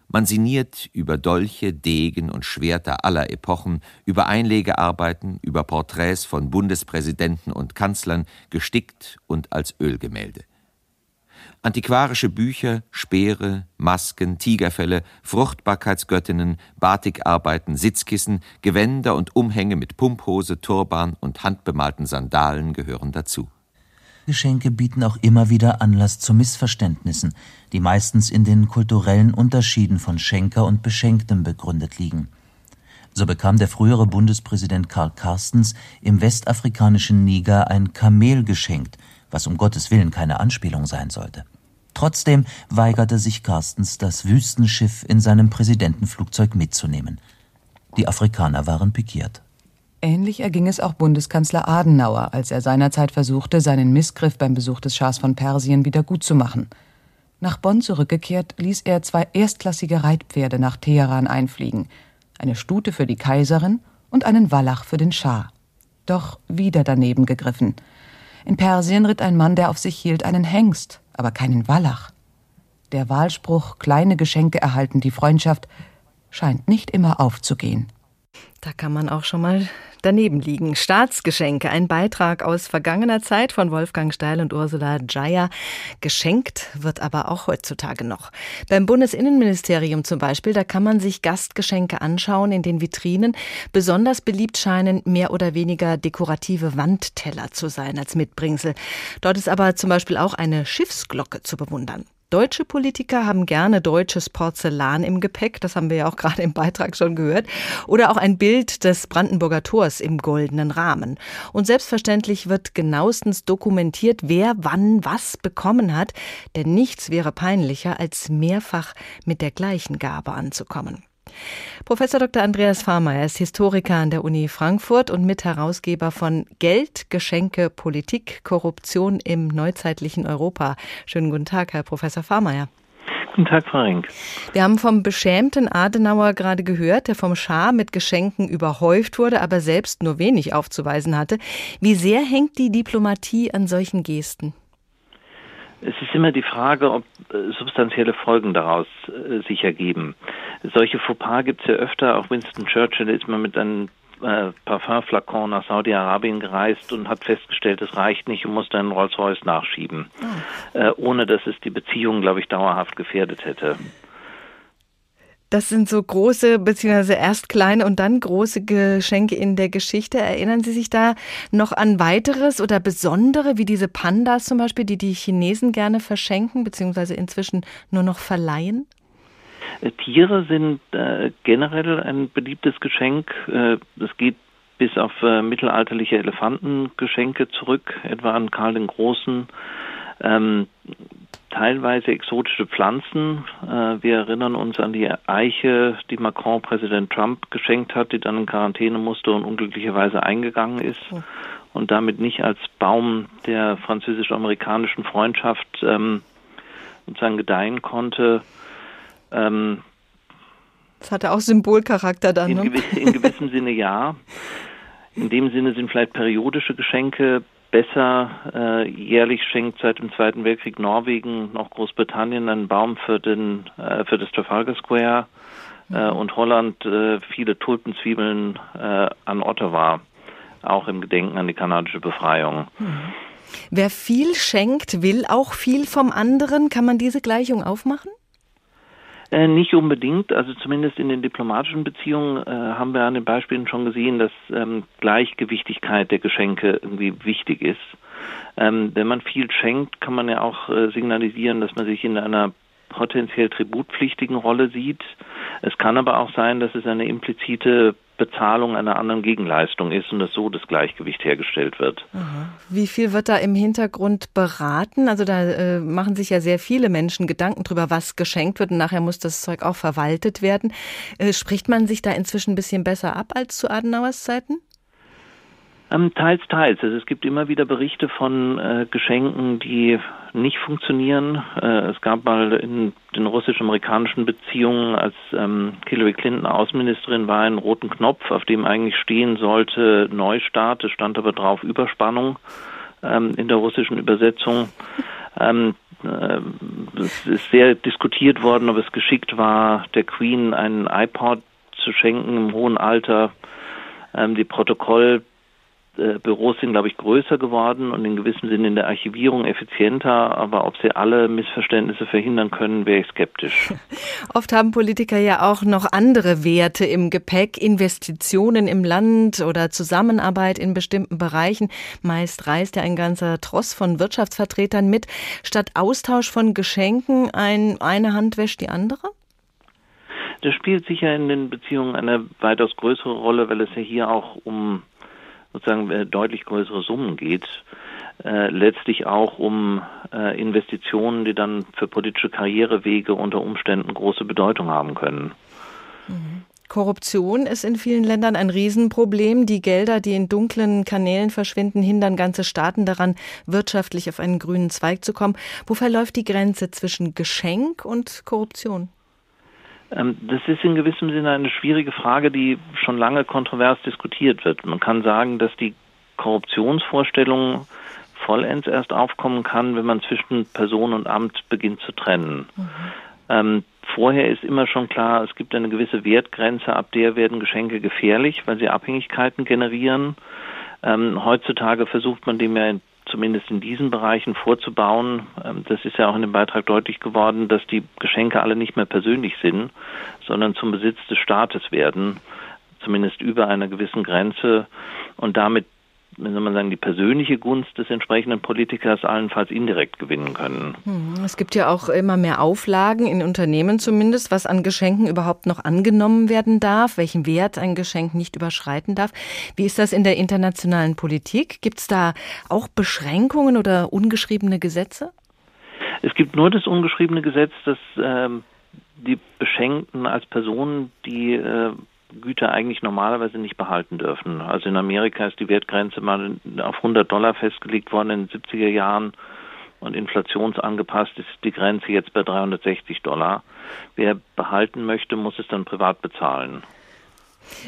Man sinniert über Dolche, Degen und Schwerter aller Epochen, über Einlegearbeiten, über Porträts von Bundespräsidenten und Kanzlern, gestickt und als Ölgemälde. Antiquarische Bücher, Speere, Masken, Tigerfelle, Fruchtbarkeitsgöttinnen, Batikarbeiten, Sitzkissen, Gewänder und Umhänge mit Pumphose, Turban und handbemalten Sandalen gehören dazu. Gastgeschenke bieten auch immer wieder Anlass zu Missverständnissen, die meistens in den kulturellen Unterschieden von Schenker und Beschenktem begründet liegen. So bekam der frühere Bundespräsident Karl Carstens im westafrikanischen Niger ein Kamel geschenkt, was um Gottes Willen keine Anspielung sein sollte. Trotzdem weigerte sich Carstens, das Wüstenschiff in seinem Präsidentenflugzeug mitzunehmen. Die Afrikaner waren pikiert. Ähnlich erging es auch Bundeskanzler Adenauer, als er seinerzeit versuchte, seinen Missgriff beim Besuch des Schahs von Persien wieder gutzumachen. Nach Bonn zurückgekehrt, ließ er zwei erstklassige Reitpferde nach Teheran einfliegen, eine Stute für die Kaiserin und einen Wallach für den Schah. Doch wieder daneben gegriffen. In Persien ritt ein Mann, der auf sich hielt, einen Hengst, aber keinen Wallach. Der Wahlspruch kleine Geschenke erhalten die Freundschaft scheint nicht immer aufzugehen. Da kann man auch schon mal daneben liegen. Staatsgeschenke, ein Beitrag aus vergangener Zeit von Wolfgang Steil und Ursula Jaya. Geschenkt wird aber auch heutzutage noch. Beim Bundesinnenministerium zum Beispiel, da kann man sich Gastgeschenke anschauen in den Vitrinen. Besonders beliebt scheinen mehr oder weniger dekorative Wandteller zu sein als Mitbringsel. Dort ist aber zum Beispiel auch eine Schiffsglocke zu bewundern. Deutsche Politiker haben gerne deutsches Porzellan im Gepäck, das haben wir ja auch gerade im Beitrag schon gehört, oder auch ein Bild des Brandenburger Tors im goldenen Rahmen. Und selbstverständlich wird genauestens dokumentiert, wer wann was bekommen hat, denn nichts wäre peinlicher, als mehrfach mit der gleichen Gabe anzukommen. Professor Dr. Andreas Fahrmeier ist Historiker an der Uni Frankfurt und Mitherausgeber von Geld, Geschenke, Politik, Korruption im neuzeitlichen Europa. Schönen guten Tag, Herr Professor Fahrmeier. Guten Tag, Frau Rink. Wir haben vom beschämten Adenauer gerade gehört, der vom Schah mit Geschenken überhäuft wurde, aber selbst nur wenig aufzuweisen hatte. Wie sehr hängt die Diplomatie an solchen Gesten? Es ist immer die Frage, ob äh, substanzielle Folgen daraus äh, sich ergeben. Solche Fauxpas gibt es ja öfter. Auch Winston Churchill ist mal mit einem äh, Parfumflakon nach Saudi-Arabien gereist und hat festgestellt, es reicht nicht und musste einen Rolls-Royce nachschieben, oh. äh, ohne dass es die Beziehung, glaube ich, dauerhaft gefährdet hätte. Das sind so große, beziehungsweise erst kleine und dann große Geschenke in der Geschichte. Erinnern Sie sich da noch an weiteres oder besondere, wie diese Pandas zum Beispiel, die die Chinesen gerne verschenken, beziehungsweise inzwischen nur noch verleihen? Äh, Tiere sind äh, generell ein beliebtes Geschenk. Äh, es geht bis auf äh, mittelalterliche Elefantengeschenke zurück, etwa an Karl den Großen. Ähm, teilweise exotische Pflanzen. Äh, wir erinnern uns an die Eiche, die Macron Präsident Trump geschenkt hat, die dann in Quarantäne musste und unglücklicherweise eingegangen ist und damit nicht als Baum der französisch-amerikanischen Freundschaft ähm, sozusagen gedeihen konnte. Ähm, das hatte auch Symbolcharakter dann. In, ne? gewiss, in gewissem Sinne ja. In dem Sinne sind vielleicht periodische Geschenke besser. Äh, jährlich schenkt seit dem Zweiten Weltkrieg Norwegen noch Großbritannien einen Baum für den äh, für das Trafalgar Square äh, mhm. und Holland äh, viele Tulpenzwiebeln äh, an Ottawa, auch im Gedenken an die kanadische Befreiung. Mhm. Wer viel schenkt, will auch viel vom anderen. Kann man diese Gleichung aufmachen? Äh, nicht unbedingt, also zumindest in den diplomatischen Beziehungen äh, haben wir an den Beispielen schon gesehen, dass ähm, Gleichgewichtigkeit der Geschenke irgendwie wichtig ist. Ähm, wenn man viel schenkt, kann man ja auch äh, signalisieren, dass man sich in einer potenziell tributpflichtigen Rolle sieht. Es kann aber auch sein, dass es eine implizite Bezahlung einer anderen Gegenleistung ist und dass so das Gleichgewicht hergestellt wird. Aha. Wie viel wird da im Hintergrund beraten? Also da äh, machen sich ja sehr viele Menschen Gedanken drüber, was geschenkt wird und nachher muss das Zeug auch verwaltet werden. Äh, spricht man sich da inzwischen ein bisschen besser ab als zu Adenauers Zeiten? Ähm, teils, teils. Also es gibt immer wieder Berichte von äh, Geschenken, die nicht funktionieren. Äh, es gab mal in den russisch-amerikanischen Beziehungen, als ähm, Hillary Clinton Außenministerin war, einen roten Knopf, auf dem eigentlich stehen sollte Neustart. Es stand aber drauf Überspannung ähm, in der russischen Übersetzung. Ähm, äh, es ist sehr diskutiert worden, ob es geschickt war, der Queen einen iPod zu schenken im hohen Alter. Ähm, die Protokoll äh, Büros sind, glaube ich, größer geworden und in gewissem Sinne in der Archivierung effizienter, aber ob sie alle Missverständnisse verhindern können, wäre ich skeptisch. Oft haben Politiker ja auch noch andere Werte im Gepäck, Investitionen im Land oder Zusammenarbeit in bestimmten Bereichen. Meist reist ja ein ganzer Tross von Wirtschaftsvertretern mit. Statt Austausch von Geschenken ein, eine Hand wäscht die andere? Das spielt sicher in den Beziehungen eine weitaus größere Rolle, weil es ja hier auch um sozusagen äh, deutlich größere Summen geht. Äh, letztlich auch um äh, Investitionen, die dann für politische Karrierewege unter Umständen große Bedeutung haben können. Mhm. Korruption ist in vielen Ländern ein Riesenproblem. Die Gelder, die in dunklen Kanälen verschwinden, hindern ganze Staaten daran, wirtschaftlich auf einen grünen Zweig zu kommen. Wo verläuft die Grenze zwischen Geschenk und Korruption? Ähm, das ist in gewissem Sinne eine schwierige Frage, die schon lange kontrovers diskutiert wird. Man kann sagen, dass die Korruptionsvorstellung vollends erst aufkommen kann, wenn man zwischen Person und Amt beginnt zu trennen. Mhm. Ähm, vorher ist immer schon klar, es gibt eine gewisse Wertgrenze, ab der werden Geschenke gefährlich, weil sie Abhängigkeiten generieren. Ähm, heutzutage versucht man dem ja zumindest in diesen Bereichen vorzubauen. Ähm, das ist ja auch in dem Beitrag deutlich geworden, dass die Geschenke alle nicht mehr persönlich sind, sondern zum Besitz des Staates werden, zumindest über einer gewissen Grenze und damit wie soll man sagen, die persönliche Gunst des entsprechenden Politikers allenfalls indirekt gewinnen können. Hm, es gibt ja auch immer mehr Auflagen, in Unternehmen zumindest, was an Geschenken überhaupt noch angenommen werden darf, welchen Wert ein Geschenk nicht überschreiten darf. Wie ist das in der internationalen Politik? Gibt es da auch Beschränkungen oder ungeschriebene Gesetze? Es gibt nur das ungeschriebene Gesetz, dass ähm, die Beschenkten als Personen, die äh, Güter eigentlich normalerweise nicht behalten dürfen. Also in Amerika ist die Wertgrenze mal auf 100 Dollar festgelegt worden in den 70er Jahren und inflationsangepasst ist die Grenze jetzt bei 360 Dollar. Wer behalten möchte, muss es dann privat bezahlen.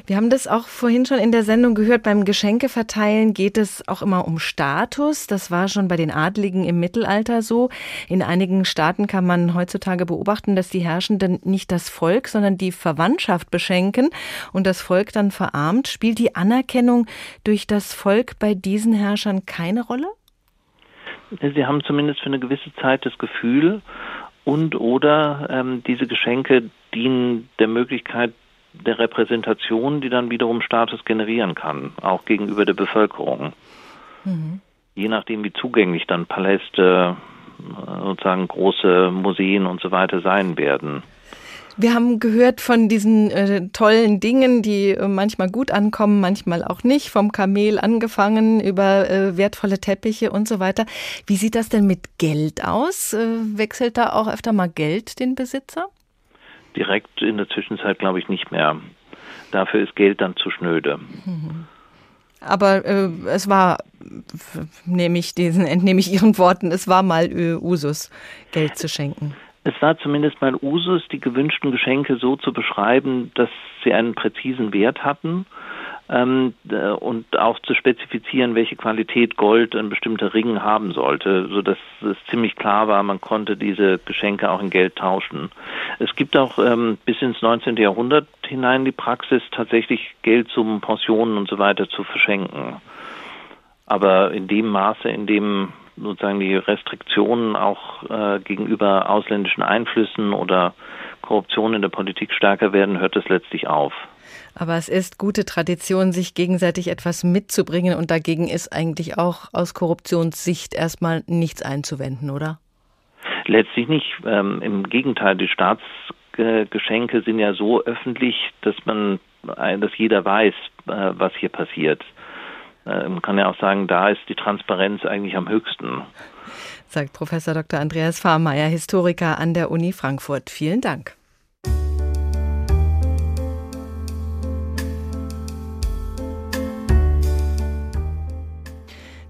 Wir haben das auch vorhin schon in der Sendung gehört. Beim Geschenkeverteilen geht es auch immer um Status. Das war schon bei den Adligen im Mittelalter so. In einigen Staaten kann man heutzutage beobachten, dass die Herrschenden nicht das Volk, sondern die Verwandtschaft beschenken und das Volk dann verarmt. Spielt die Anerkennung durch das Volk bei diesen Herrschern keine Rolle? Sie haben zumindest für eine gewisse Zeit das Gefühl und oder ähm, diese Geschenke dienen der Möglichkeit, der Repräsentation, die dann wiederum Status generieren kann, auch gegenüber der Bevölkerung. Mhm. Je nachdem, wie zugänglich dann Paläste, äh, sozusagen große Museen und so weiter sein werden. Wir haben gehört von diesen äh, tollen Dingen, die äh, manchmal gut ankommen, manchmal auch nicht, vom Kamel angefangen über äh, wertvolle Teppiche und so weiter. Wie sieht das denn mit Geld aus? Äh, wechselt da auch öfter mal Geld den Besitzer? Direkt in der Zwischenzeit glaube ich nicht mehr. Dafür ist Geld dann zu schnöde. Aber äh, es war, nehme ich diesen, entnehme ich Ihren Worten, es war mal äh, Usus, Geld zu schenken. Es war zumindest mal Usus, die gewünschten Geschenke so zu beschreiben, dass sie einen präzisen Wert hatten ähm, äh, und auch zu spezifizieren, welche Qualität Gold ein bestimmter Ring haben sollte, so dass es ziemlich klar war, man konnte diese Geschenke auch in Geld tauschen. Es gibt auch ähm, bis ins 19. Jahrhundert hinein die Praxis, tatsächlich Geldsummen, Pensionen und so weiter zu verschenken. Aber in dem Maße, in dem sozusagen die Restriktionen auch äh, gegenüber ausländischen Einflüssen oder Korruption in der Politik stärker werden, hört es letztlich auf. Aber es ist gute Tradition, sich gegenseitig etwas mitzubringen und dagegen ist eigentlich auch aus Korruptionssicht erstmal nichts einzuwenden, oder? Letztlich nicht. Ähm, Im Gegenteil, die Staatsgeschenke sind ja so öffentlich, dass man, äh, dass jeder weiß, äh, was hier passiert. Äh, man kann ja auch sagen, da ist die Transparenz eigentlich am höchsten. Sagt Professor Dr. Andreas Fahrmeier, Historiker an der Uni Frankfurt. Vielen Dank.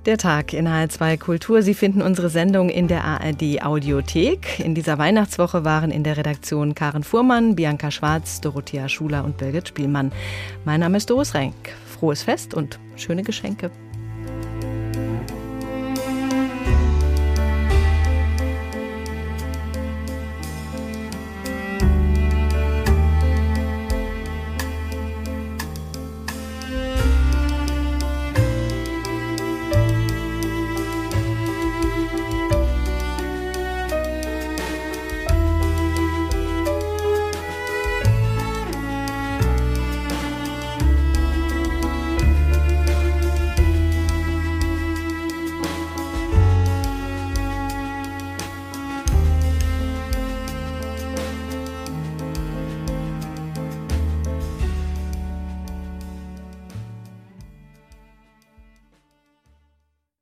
Der Tag in HR2 Kultur. Sie finden unsere Sendung in der ARD Audiothek. In dieser Weihnachtswoche waren in der Redaktion Karen Fuhrmann, Bianca Schwarz, Dorothea Schuler und Birgit Spielmann. Mein Name ist Doris Renk. Frohes Fest und schöne Geschenke.